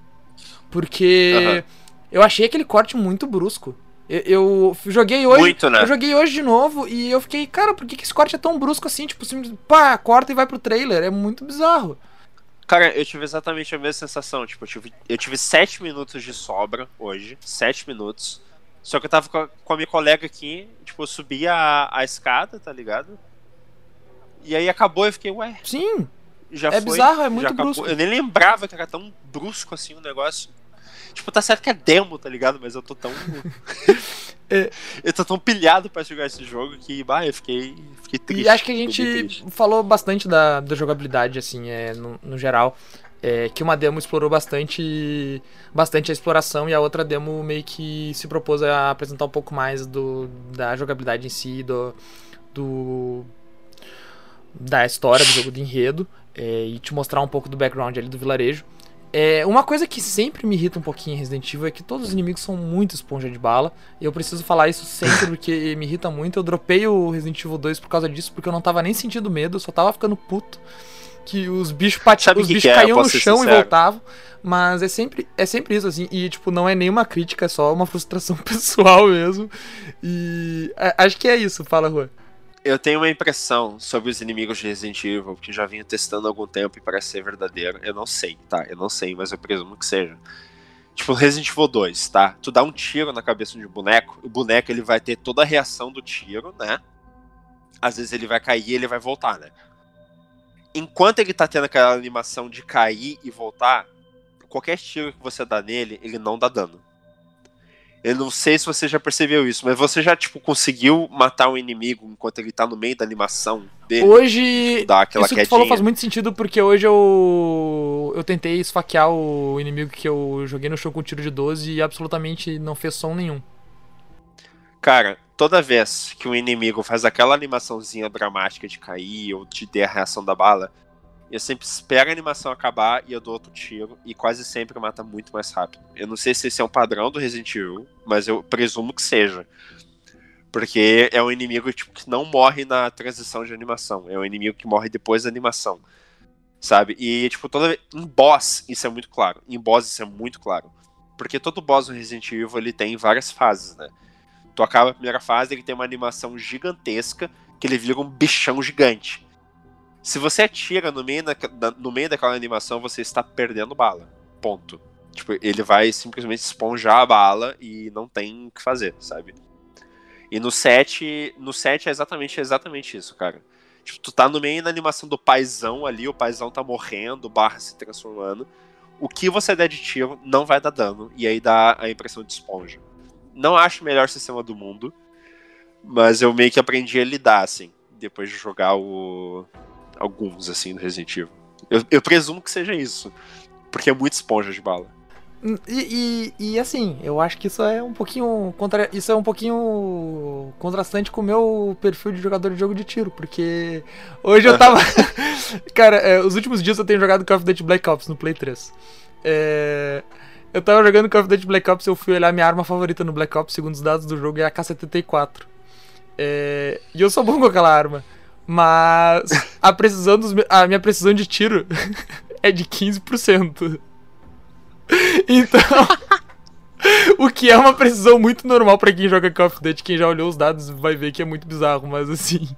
Porque eu achei aquele corte muito brusco. Eu, eu joguei hoje. Muito, né? Eu joguei hoje de novo e eu fiquei, cara, por que, que esse corte é tão brusco assim? Tipo, simplesmente, pá, corta e vai pro trailer. É muito bizarro. Cara, eu tive exatamente a mesma sensação. Tipo, eu tive, eu tive sete minutos de sobra hoje. Sete minutos. Só que eu tava com a, com a minha colega aqui, tipo, eu subi a, a escada, tá ligado? E aí acabou e eu fiquei, ué. Sim. Já é foi, bizarro, é muito brusco. Eu nem lembrava que era tão brusco assim o negócio. Tipo, tá certo que é demo, tá ligado? Mas eu tô tão. É. Eu tô tão pilhado pra jogar esse jogo que, bah, eu fiquei, fiquei triste. E acho que a gente falou bastante da, da jogabilidade, assim, é, no, no geral. É, que uma demo explorou bastante, bastante a exploração e a outra demo meio que se propôs a apresentar um pouco mais do, da jogabilidade em si, do, do da história do jogo de enredo é, e te mostrar um pouco do background ali do vilarejo. É, uma coisa que sempre me irrita um pouquinho em Resident Evil é que todos os inimigos são muito esponja de bala. E eu preciso falar isso sempre porque me irrita muito. Eu dropei o Resident Evil 2 por causa disso, porque eu não tava nem sentindo medo, eu só tava ficando puto. Que os bichos, pati... Sabe os bichos é? caíam no chão e voltavam. Mas é sempre, é sempre isso, assim. E, tipo, não é nenhuma crítica, é só uma frustração pessoal mesmo. E a- acho que é isso, fala, Juan. Eu tenho uma impressão sobre os inimigos de Resident Evil que já venho testando há algum tempo e parece ser verdadeiro. Eu não sei, tá? Eu não sei, mas eu presumo que seja. Tipo, Resident Evil 2, tá? Tu dá um tiro na cabeça de um boneco, o boneco ele vai ter toda a reação do tiro, né? Às vezes ele vai cair e ele vai voltar, né? Enquanto ele tá tendo aquela animação de cair e voltar, qualquer tiro que você dá nele, ele não dá dano. Eu não sei se você já percebeu isso, mas você já, tipo, conseguiu matar um inimigo enquanto ele tá no meio da animação dele? Hoje. Dar aquela Isso que tu falou faz muito sentido, porque hoje eu. Eu tentei esfaquear o inimigo que eu joguei no show com tiro de 12 e absolutamente não fez som nenhum. Cara, toda vez que um inimigo faz aquela animaçãozinha dramática de cair ou de ter a reação da bala, eu sempre espero a animação acabar e eu dou outro tiro e quase sempre mata muito mais rápido. Eu não sei se esse é um padrão do Resident Evil, mas eu presumo que seja. Porque é um inimigo tipo, que não morre na transição de animação. É um inimigo que morre depois da animação. Sabe? E, tipo, toda. Em boss, isso é muito claro. Em boss, isso é muito claro. Porque todo boss no Resident Evil ele tem várias fases, né? Tu acaba a primeira fase, ele tem uma animação gigantesca, que ele vira um bichão gigante. Se você atira no meio, da, no meio daquela animação, você está perdendo bala. Ponto. Tipo, ele vai simplesmente esponjar a bala e não tem o que fazer, sabe? E no 7, no 7 é exatamente, exatamente isso, cara. Tipo, tu tá no meio da animação do paizão ali, o paizão tá morrendo, barra se transformando. O que você der de tiro não vai dar dano, e aí dá a impressão de esponja. Não acho o melhor sistema do mundo, mas eu meio que aprendi a lidar, assim, depois de jogar o... alguns, assim, do Resident Evil. Eu, eu presumo que seja isso, porque é muito esponja de bala. E, e, e, assim, eu acho que isso é um pouquinho. Contra, isso é um pouquinho contrastante com o meu perfil de jogador de jogo de tiro, porque hoje eu tava. Cara, é, os últimos dias eu tenho jogado Call of Duty Black Ops no Play 3. É, eu tava jogando Call of Duty Black Ops e eu fui olhar minha arma favorita no Black Ops, segundo os dados do jogo, é a K-74. É, e eu sou bom com aquela arma. Mas a precisão dos, a minha precisão de tiro é de 15%. Então, o que é uma precisão muito normal pra quem joga Call of Duty, quem já olhou os dados vai ver que é muito bizarro, mas assim,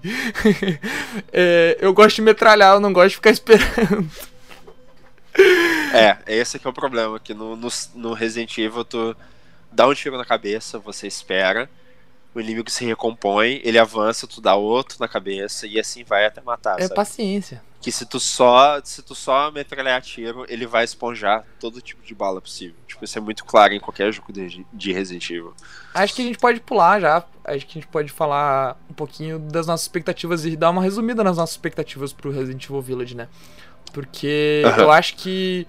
é, eu gosto de metralhar, eu não gosto de ficar esperando. É, esse que é o problema, que no, no, no Resident Evil tu dá um tiro na cabeça, você espera, o inimigo se recompõe, ele avança, tu dá outro na cabeça e assim vai até matar, É sabe? paciência. Que se tu só se tu só metralhar tiro, ele vai esponjar todo tipo de bala possível. Tipo, isso é muito claro em qualquer jogo de, de Resident Evil. Acho que a gente pode pular já, acho que a gente pode falar um pouquinho das nossas expectativas e dar uma resumida nas nossas expectativas pro Resident Evil Village, né? Porque Aham. eu acho que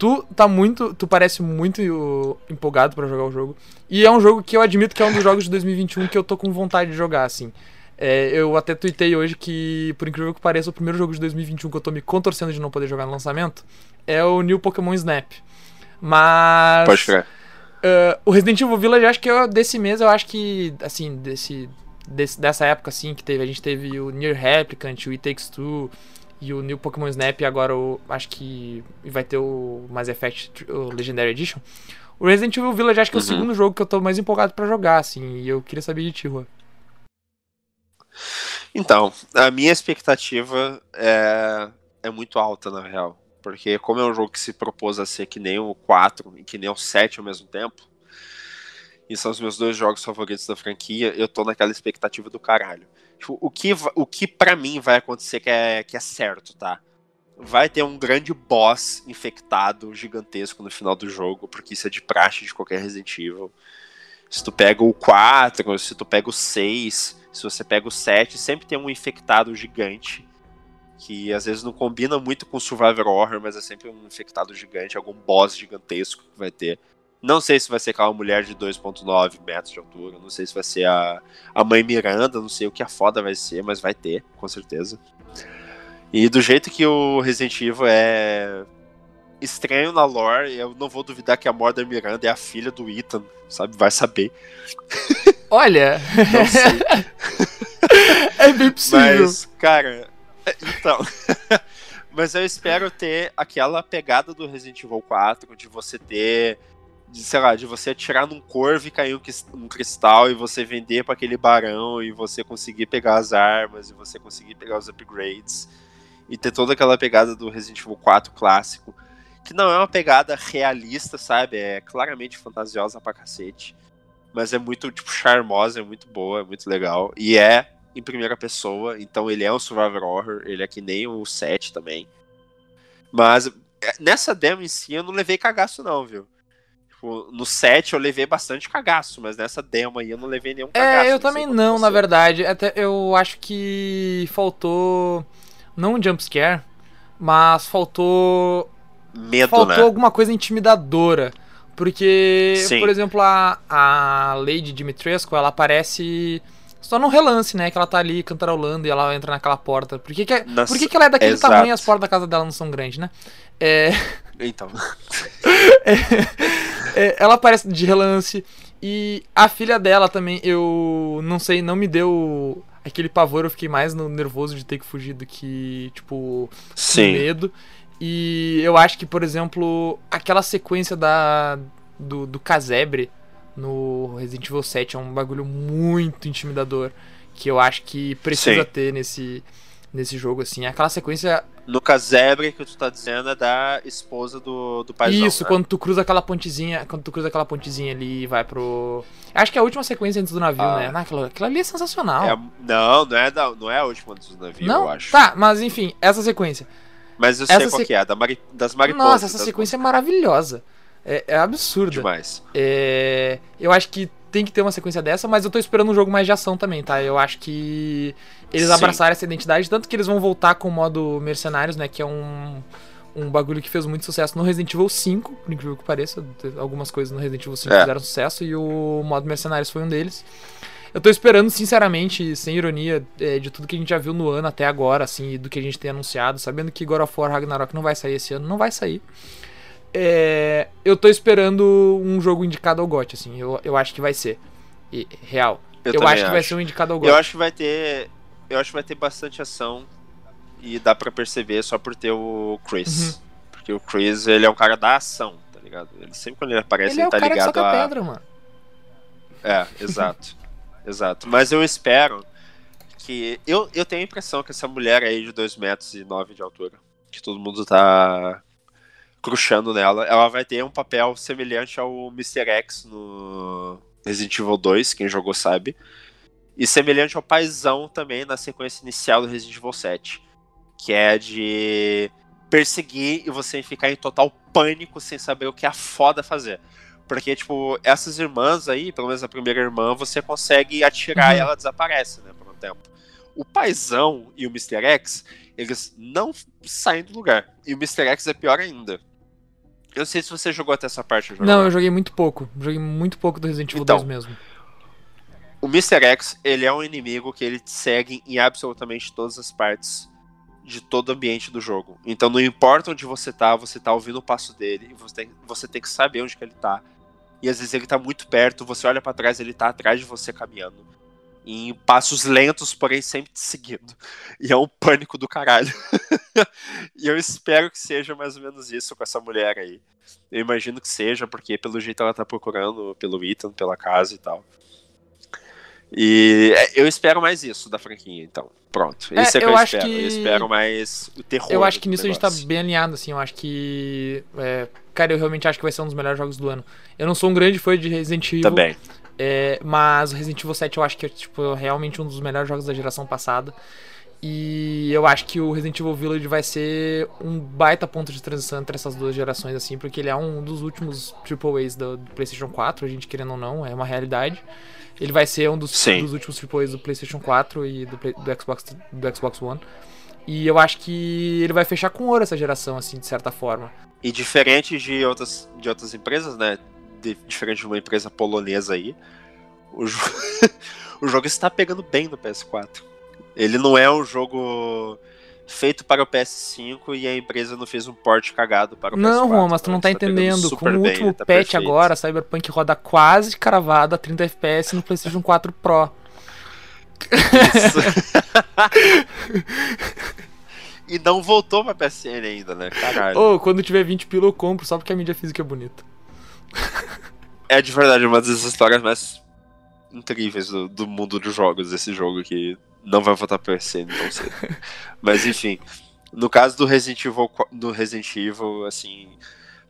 tu tá muito, tu parece muito empolgado pra jogar o jogo. E é um jogo que eu admito que é um dos jogos de 2021 que eu tô com vontade de jogar, assim. É, eu até tuitei hoje que, por incrível que pareça, o primeiro jogo de 2021 que eu tô me contorcendo de não poder jogar no lançamento é o New Pokémon Snap. Mas. Pode crer. Uh, o Resident Evil Village, acho que eu, desse mês, eu acho que, assim, desse, desse- dessa época, assim, que teve, a gente teve o Near Replicant, o It Takes Two e o New Pokémon Snap, e agora o, acho que vai ter o Mass Effect o Legendary Edition. O Resident Evil Village acho que é o uhum. segundo jogo que eu tô mais empolgado para jogar, assim, e eu queria saber de ti, Juan. Então, a minha expectativa é, é muito alta, na real. Porque como é um jogo que se propôs a ser que nem o 4 e que nem o 7 ao mesmo tempo, e são os meus dois jogos favoritos da franquia, eu tô naquela expectativa do caralho. Tipo, o que, o que para mim vai acontecer que é, que é certo, tá? Vai ter um grande boss infectado gigantesco no final do jogo, porque isso é de praxe de qualquer Resident Evil. Se tu pega o 4, se tu pega o 6, se você pega o 7, sempre tem um infectado gigante. Que às vezes não combina muito com Survivor Horror, mas é sempre um infectado gigante, algum boss gigantesco que vai ter. Não sei se vai ser aquela mulher de 2.9 metros de altura, não sei se vai ser a, a mãe Miranda, não sei o que a foda vai ser, mas vai ter, com certeza. E do jeito que o Resident Evil é estranho na lore, eu não vou duvidar que a Mordor Miranda é a filha do Ethan, sabe? Vai saber. Olha! Não sei. é bem possível. Mas, cara, então. Mas eu espero ter aquela pegada do Resident Evil 4, de você ter. De, sei lá, de você atirar num corvo e cair um, cristal e você vender para aquele barão e você conseguir pegar as armas e você conseguir pegar os upgrades e ter toda aquela pegada do Resident Evil 4 clássico, que não é uma pegada realista, sabe? É claramente fantasiosa pra cacete mas é muito, tipo, charmosa, é muito boa, é muito legal. E é em primeira pessoa, então ele é um survival horror, ele é que nem o 7 também. Mas é, nessa demo em si eu não levei cagaço não, viu? Tipo, no 7 eu levei bastante cagaço, mas nessa demo aí eu não levei nenhum cagaço. É, eu também não, na verdade. Até eu acho que faltou não um jumpscare, mas faltou medo, faltou né? alguma coisa intimidadora. Porque, Sim. por exemplo, a, a Lady Dimitrescu, ela aparece só num relance, né? Que ela tá ali cantarolando e ela entra naquela porta. Por que, que, é, por que, que ela é daquele Exato. tamanho e as portas da casa dela não são grandes, né? É... Então. é, é, ela aparece de relance. E a filha dela também, eu não sei, não me deu aquele pavor, eu fiquei mais no nervoso de ter que fugir do que, tipo, Sim. medo. E eu acho que, por exemplo, aquela sequência da do, do casebre no Resident Evil 7 é um bagulho muito intimidador. Que eu acho que precisa Sim. ter nesse, nesse jogo, assim. Aquela sequência. No casebre que tu tá dizendo é da esposa do, do paizão, Isso, né? quando tu cruza aquela pontezinha. Quando tu cruza aquela pontezinha ali e vai pro. Acho que é a última sequência antes do navio, ah. né? Aquilo, aquilo ali é sensacional. É, não, não é, da, não é a última antes do navio, não? eu acho. Tá, mas enfim, essa sequência. Mas eu sei qual que é, da Mari... das mariposas. Nossa, essa sequência é maravilhosa. É, é absurda. Demais. É, eu acho que tem que ter uma sequência dessa, mas eu tô esperando um jogo mais de ação também, tá? Eu acho que eles Sim. abraçaram essa identidade, tanto que eles vão voltar com o modo Mercenários, né? Que é um, um bagulho que fez muito sucesso no Resident Evil 5, por incrível que pareça. Algumas coisas no Resident Evil 5 é. fizeram sucesso e o modo Mercenários foi um deles. Eu tô esperando, sinceramente, sem ironia, é, de tudo que a gente já viu no ano até agora, assim, e do que a gente tem anunciado, sabendo que God of War Ragnarok não vai sair esse ano, não vai sair. É, eu tô esperando um jogo indicado ao GOT, assim, eu, eu acho que vai ser. E, real. Eu, eu acho que vai ser um indicado ao GOT. Eu acho que vai ter. Eu acho que vai ter bastante ação. E dá para perceber só por ter o Chris. Uhum. Porque o Chris, ele é um cara da ação, tá ligado? Ele sempre quando ele aparece, ele, ele é tá ligado a. Pedra, mano. É, exato. Exato. Mas eu espero que. Eu, eu tenho a impressão que essa mulher aí de 2 metros e 9 de altura, que todo mundo tá cruxando nela, ela vai ter um papel semelhante ao Mr. X no Resident Evil 2, quem jogou sabe. E semelhante ao paizão também na sequência inicial do Resident Evil 7. Que é de perseguir e você ficar em total pânico sem saber o que é foda fazer. Porque, tipo, essas irmãs aí, pelo menos a primeira irmã, você consegue atirar uhum. e ela desaparece, né, por um tempo. O paizão e o Mr. X, eles não saem do lugar. E o Mr. X é pior ainda. Eu não sei se você jogou até essa parte. Jogou. Não, eu joguei muito pouco. Joguei muito pouco do Resident Evil então, 2 mesmo. O Mr. X, ele é um inimigo que ele te segue em absolutamente todas as partes de todo o ambiente do jogo. Então não importa onde você tá, você tá ouvindo o passo dele, você tem, você tem que saber onde que ele tá e às vezes ele tá muito perto, você olha para trás, ele tá atrás de você caminhando. Em passos lentos, porém sempre te seguindo. E é um pânico do caralho. e eu espero que seja mais ou menos isso com essa mulher aí. Eu imagino que seja, porque pelo jeito ela tá procurando pelo Ethan, pela casa e tal. E é, eu espero mais isso da franquia, então. Pronto. Esse é, é que eu, eu espero. Que... Eu espero mais o terror. Eu acho que nisso negócio. a gente tá bem alinhado, assim. Eu acho que. É... Cara, eu realmente acho que vai ser um dos melhores jogos do ano. Eu não sou um grande fã de Resident Evil. Também. É, mas o Resident Evil 7 eu acho que é tipo, realmente um dos melhores jogos da geração passada. E eu acho que o Resident Evil Village vai ser um baita ponto de transição entre essas duas gerações, assim, porque ele é um dos últimos AAAs do, do PlayStation 4, a gente querendo ou não, é uma realidade. Ele vai ser um dos, dos últimos AAAs do PlayStation 4 e do, do, Xbox, do Xbox One. E eu acho que ele vai fechar com ouro essa geração, assim, de certa forma. E diferente de outras, de outras empresas, né? De, diferente de uma empresa polonesa aí, o, jo o jogo está pegando bem no PS4. Ele não é um jogo feito para o PS5 e a empresa não fez um port cagado para o não, PS4. Não, Juan, mas tu não tá, tá entendendo. Com o último tá patch perfeito. agora, Cyberpunk roda quase cravado a 30 FPS no PlayStation 4 Pro. e não voltou pra PSN ainda, né? Caralho. Ô, oh, quando tiver 20 pila eu compro só porque a mídia física é bonita. É de verdade uma das histórias mais incríveis do, do mundo dos jogos, esse jogo que não vai voltar pra PSN tão cedo. Mas enfim, no caso do Resident Evil, do Resident Evil, assim,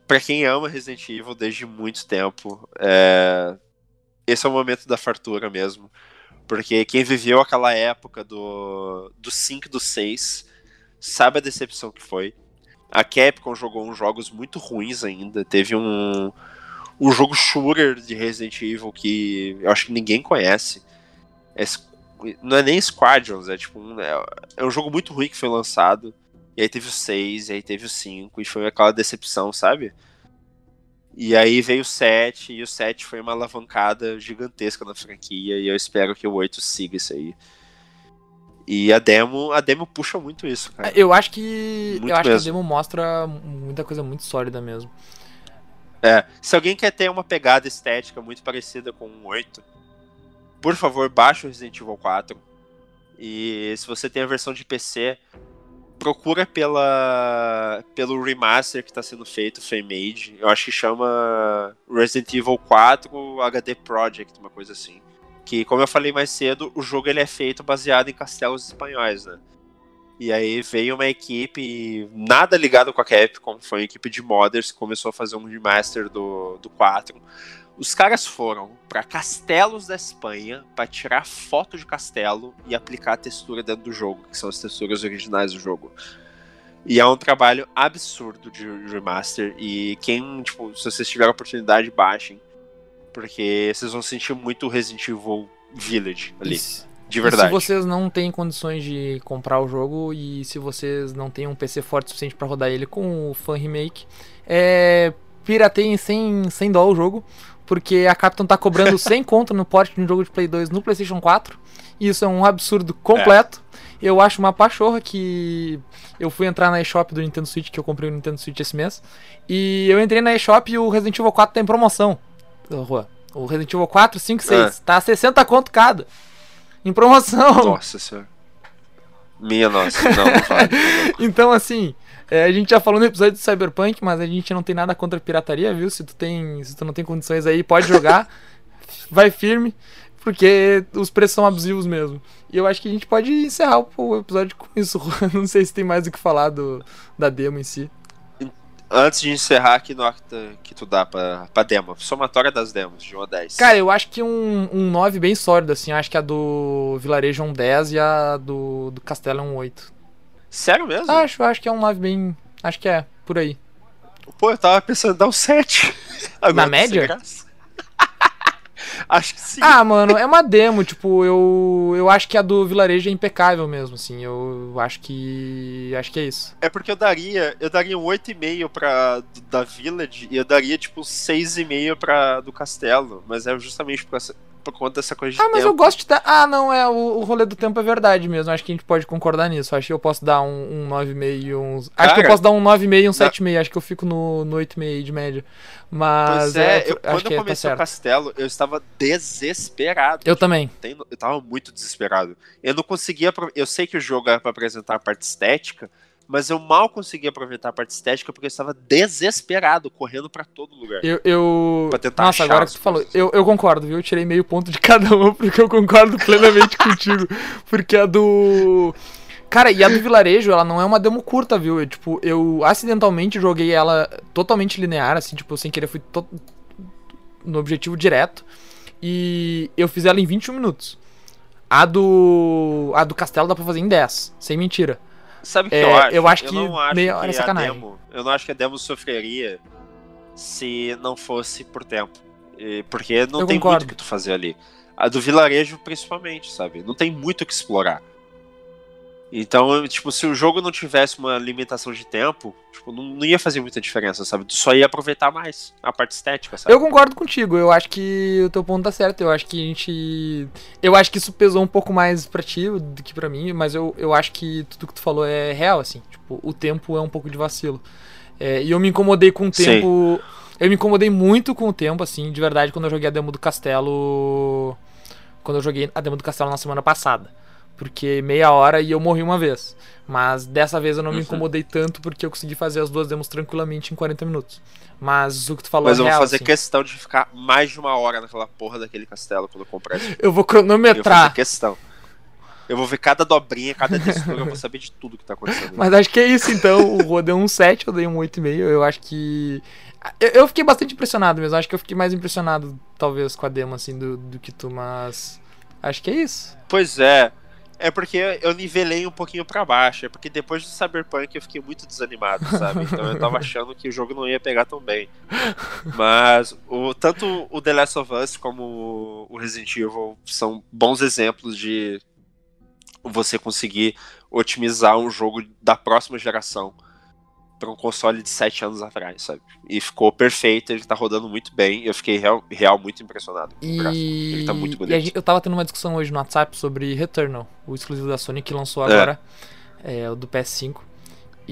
para quem ama Resident Evil desde muito tempo, é... esse é o momento da fartura mesmo. Porque quem viveu aquela época do, do 5 do 6 sabe a decepção que foi. A Capcom jogou uns jogos muito ruins ainda. Teve um, um jogo shooter de Resident Evil que eu acho que ninguém conhece. É não é nem Squadrons, é tipo um, é, é, um jogo muito ruim que foi lançado. E aí teve o 6, e aí teve o 5, e foi aquela decepção, sabe? E aí veio o 7, e o 7 foi uma alavancada gigantesca na franquia, e eu espero que o 8 siga isso aí. E a demo, a demo puxa muito isso, cara. Eu acho que. Muito eu acho mesmo. que a demo mostra muita coisa muito sólida mesmo. É, se alguém quer ter uma pegada estética muito parecida com o 8, por favor, baixe o Resident Evil 4. E se você tem a versão de PC, procura pela pelo remaster que está sendo feito, Fame Eu acho que chama Resident Evil 4 HD Project, uma coisa assim. Que, como eu falei mais cedo, o jogo ele é feito baseado em castelos espanhóis, né? E aí veio uma equipe, nada ligado com a Capcom, foi uma equipe de modders que começou a fazer um remaster do, do 4 os caras foram para castelos da Espanha para tirar foto de castelo e aplicar a textura dentro do jogo, que são as texturas originais do jogo. E é um trabalho absurdo de remaster. E quem, tipo, se vocês tiverem a oportunidade, baixem. Porque vocês vão sentir muito Resident Evil Village ali. Isso. De verdade. E se vocês não têm condições de comprar o jogo e se vocês não têm um PC forte o suficiente para rodar ele com o Fan Remake, é, pirateiem sem, sem dó o jogo porque a Capcom tá cobrando 100 conto no porte de um jogo de Play 2 no PlayStation 4. E isso é um absurdo completo. É. Eu acho uma pachorra que eu fui entrar na eShop do Nintendo Switch, que eu comprei o Nintendo Switch esse mês. E eu entrei na eShop e o Resident Evil 4 tá em promoção. O Resident Evil 4, 5, 6. É. Tá a 60 conto cada. Em promoção. Nossa senhora. Minha nossa, não, não vale. então, assim, é, a gente já falou no episódio de Cyberpunk, mas a gente não tem nada contra a pirataria, viu? Se tu, tem, se tu não tem condições aí, pode jogar. vai firme, porque os preços são abusivos mesmo. E eu acho que a gente pode encerrar o episódio com isso. não sei se tem mais o que falar do, da demo em si. Antes de encerrar, que nota que tu dá pra, pra demo? Somatória das demos, de 1 a 10. Cara, eu acho que um, um 9 bem sólido, assim. Acho que a do Vilarejo é um 10 e a do, do Castelo é um 8. Sério mesmo? Acho, acho que é um 9 bem. Acho que é, por aí. Pô, eu tava pensando em dar um 7. Agora Na média? Acho que sim. Ah, mano, é uma demo, tipo, eu eu acho que a do vilarejo é impecável mesmo, assim. Eu acho que acho que é isso. É porque eu daria, eu daria um 8,5 para da Village e eu daria tipo 6,5 para do Castelo, mas é justamente por essa por conta dessa coisa de Ah, mas tempo. eu gosto de dar. Ah, não, é o, o rolê do tempo é verdade mesmo. Acho que a gente pode concordar nisso. Acho que eu posso dar um, um 9,5 um... Acho Cara, que eu posso dar um 9,5 e um 7,5. Acho que eu fico no, no 8,5 de média. Mas. Pois é, é eu, quando eu tá comecei tá o castelo, eu estava desesperado. Eu tipo, também. Eu tava muito desesperado. Eu não conseguia. Eu sei que o jogo era pra apresentar a parte estética, mas eu mal consegui aproveitar a parte estética porque eu estava desesperado, correndo para todo lugar. Eu. eu... Nossa, agora que tu falou, eu, eu concordo, viu? Eu tirei meio ponto de cada um porque eu concordo plenamente contigo. Porque a do. Cara, e a do vilarejo, ela não é uma demo curta, viu? Eu, tipo, eu acidentalmente joguei ela totalmente linear, assim, tipo, sem querer, fui to... no objetivo direto. E eu fiz ela em 21 minutos. A do. A do castelo dá pra fazer em 10, sem mentira. Sabe o que é, eu acho? Eu acho que eu acho meia hora é sacanagem. Demo, eu não acho que a demo sofreria se não fosse por tempo. Porque não eu tem concordo. muito o que tu fazer ali. A do vilarejo, principalmente, sabe? Não tem muito o que explorar. Então, tipo, se o jogo não tivesse uma limitação de tempo, tipo, não, não, ia fazer muita diferença, sabe? Tu só ia aproveitar mais a parte estética, sabe? Eu concordo contigo, eu acho que o teu ponto tá certo. Eu acho que a gente. Eu acho que isso pesou um pouco mais pra ti do que pra mim, mas eu, eu acho que tudo que tu falou é real, assim. Tipo, o tempo é um pouco de vacilo. É, e eu me incomodei com o tempo. Sim. Eu me incomodei muito com o tempo, assim, de verdade, quando eu joguei a demo do castelo. Quando eu joguei a demo do castelo na semana passada porque meia hora e eu morri uma vez. Mas dessa vez eu não uhum. me incomodei tanto porque eu consegui fazer as duas demos tranquilamente em 40 minutos. Mas o que tu falou Mas é eu vou fazer assim. questão de ficar mais de uma hora naquela porra daquele castelo quando eu comprar esse Eu vou cronometrar. Eu vou fazer questão. Eu vou ver cada dobrinha, cada textura, eu vou saber de tudo que tá acontecendo. Mas acho que é isso então. O Rô deu um 7, eu dei um 8,5. Eu acho que. Eu, eu, fiquei bastante impressionado mesmo. Acho que eu fiquei mais impressionado, talvez, com a demo, assim, do, do que tu, mas. Acho que é isso. Pois é. É porque eu nivelei um pouquinho para baixo. É porque depois do Cyberpunk eu fiquei muito desanimado, sabe? Então eu tava achando que o jogo não ia pegar tão bem. Mas o, tanto o The Last of Us como o Resident Evil são bons exemplos de você conseguir otimizar um jogo da próxima geração para um console de 7 anos atrás, sabe? E ficou perfeito, ele tá rodando muito bem. Eu fiquei real, real muito impressionado com e... o Ele tá muito bonito. Gente, eu tava tendo uma discussão hoje no WhatsApp sobre Returnal, o exclusivo da Sony que lançou é. agora, é. É, o do PS5.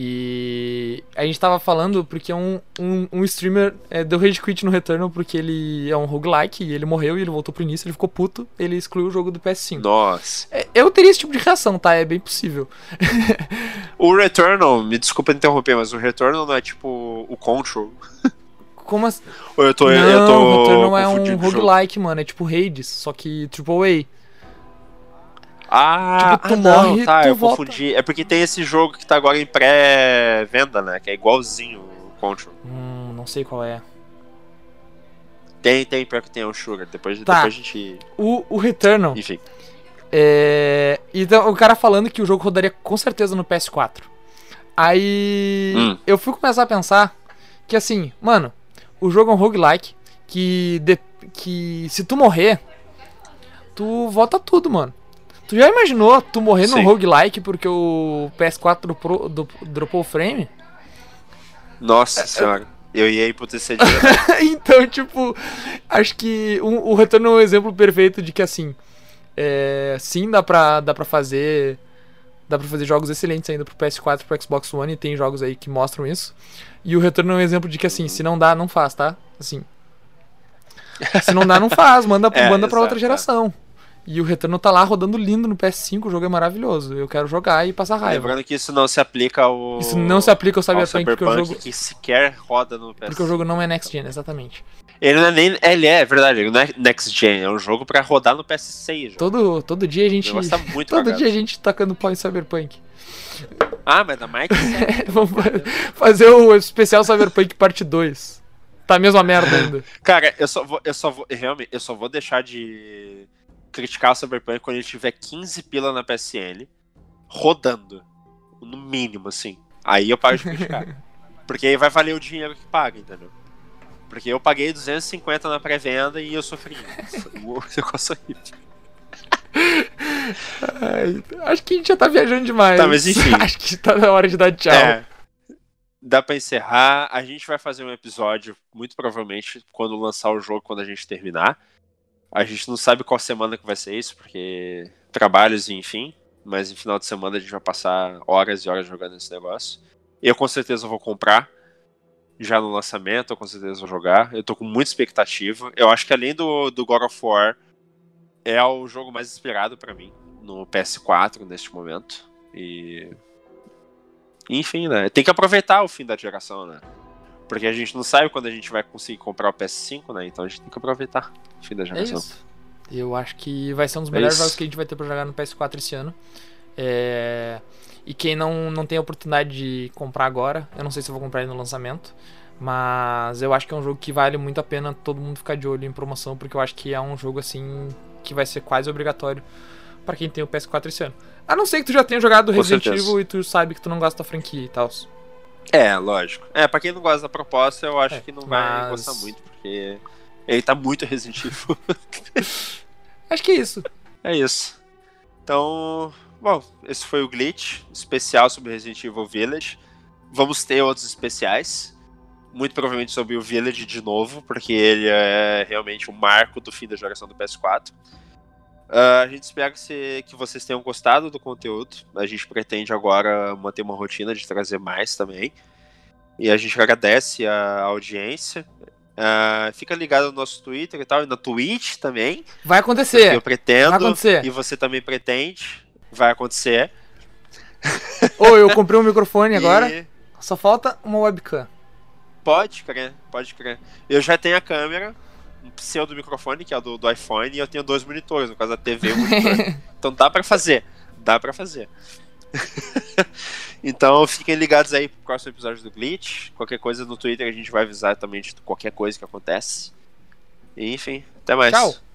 E a gente tava falando porque um, um, um streamer é, deu rage quit no Returnal porque ele é um roguelike e ele morreu e ele voltou pro início, ele ficou puto, ele excluiu o jogo do PS5. Nossa. É, eu teria esse tipo de reação, tá? É bem possível. o Returnal, me desculpa interromper, mas o Returnal não é tipo o Control. Como assim? Eu tô, não, eu tô o Returnal é um roguelike, mano, é tipo Hades, só que AAA. Ah, tipo, tu ah, morre, não, tá, tu eu volta. confundi. É porque tem esse jogo que tá agora em pré-venda, né? Que é igualzinho o Control. Hum, não sei qual é. Tem, tem, pior que tem o Sugar. Depois, tá. depois a gente. O, o Returnal. Enfim. É... Então, o cara falando que o jogo rodaria com certeza no PS4. Aí hum. eu fui começar a pensar que assim, mano, o jogo é um roguelike que, de... que se tu morrer, tu volta tudo, mano. Tu já imaginou tu morrer Sim. num roguelike porque o PS4 dropou, dropou o frame? Nossa senhora. Eu ia emputecer Então, tipo, acho que um, o Retorno é um exemplo perfeito de que, assim, é, sim, dá pra, dá pra fazer dá pra fazer jogos excelentes ainda pro PS4 e pro Xbox One, e tem jogos aí que mostram isso. E o Retorno é um exemplo de que, assim, se não dá, não faz, tá? Assim, se não dá, não faz, manda, é, manda pra outra é. geração. E o Retorno tá lá rodando lindo no PS5, o jogo é maravilhoso. Eu quero jogar e passar raiva. Lembrando que isso não se aplica ao. Isso não se aplica ao Cyberpunk, ao Cyberpunk porque o jogo. que sequer roda no PS5. Porque o jogo não é next gen, exatamente. Ele não é nem. Ele é, é verdade, ele não é next gen, é um jogo pra rodar no PS6. Todo, todo dia a gente. Tá muito todo dia a gente tacando pau em Cyberpunk. Ah, mas da Mike. Vamos fazer o especial Cyberpunk parte 2. Tá a mesma merda ainda. Cara, eu só vou. Eu só vou. Realmente, eu só vou deixar de criticar o Cyberpunk quando ele tiver 15 pila na PSN, rodando. No mínimo, assim. Aí eu paro de criticar. Porque aí vai valer o dinheiro que paga, entendeu? Porque eu paguei 250 na pré-venda e eu sofri. o negócio horrível. Ai, acho que a gente já tá viajando demais. Tá, mas enfim. acho que tá na hora de dar tchau. É, dá pra encerrar. A gente vai fazer um episódio, muito provavelmente, quando lançar o jogo, quando a gente terminar. A gente não sabe qual semana que vai ser isso, porque trabalhos e enfim. Mas no final de semana a gente vai passar horas e horas jogando esse negócio. Eu com certeza vou comprar. Já no lançamento, eu com certeza vou jogar. Eu tô com muita expectativa. Eu acho que além do, do God of War, é o jogo mais inspirado para mim no PS4 neste momento. E Enfim, né? Tem que aproveitar o fim da geração, né? Porque a gente não sabe quando a gente vai conseguir comprar o PS5, né? Então a gente tem que aproveitar o fim da É geração. isso. Eu acho que vai ser um dos É melhores isso. jogos que a gente vai ter pra jogar no PS4 esse ano. É, E quem não, não tem a oportunidade de comprar agora, eu não sei se eu vou comprar ele no lançamento, mas eu acho que é um jogo que vale muito a pena todo mundo ficar de olho em promoção, porque eu acho que é um jogo assim que vai ser quase obrigatório pra quem tem o PS4 esse ano. A não ser que tu já tenha jogado Resident. Evil e tu sabe que tu não gosta da franquia e tal. É, lógico. É, pra quem não gosta da proposta, eu acho É, que não vai mas- gostar muito, porque ele tá muito Resident Evil. Acho que é isso. é isso. Então, bom, esse foi o Glitch, especial sobre Resident Evil Village. Vamos ter outros especiais. Muito provavelmente sobre o Village de novo, porque ele é realmente o marco do fim da geração do PS4. Ah, a gente espera que, se- que vocês tenham gostado do conteúdo. A gente pretende agora manter uma rotina de trazer mais também. E a gente agradece a audiência. Ah, fica ligado no nosso Twitter e tal, e na Twitch também. Vai acontecer. eu pretendo. Vai acontecer. E você também pretende. Vai acontecer. Ou eu comprei um microfone agora, E só falta uma webcam. pode crer, pode crer. Eu já tenho a câmera, um pseudo microfone, que é o do, do iPhone, e eu tenho dois monitores, no caso da TV e o monitor. então dá pra fazer. Dá pra fazer. então fiquem ligados aí pro próximo episódio do Glitch. Qualquer coisa no Twitter a gente vai avisar também de qualquer coisa que acontece. E, enfim, até mais. Tchau.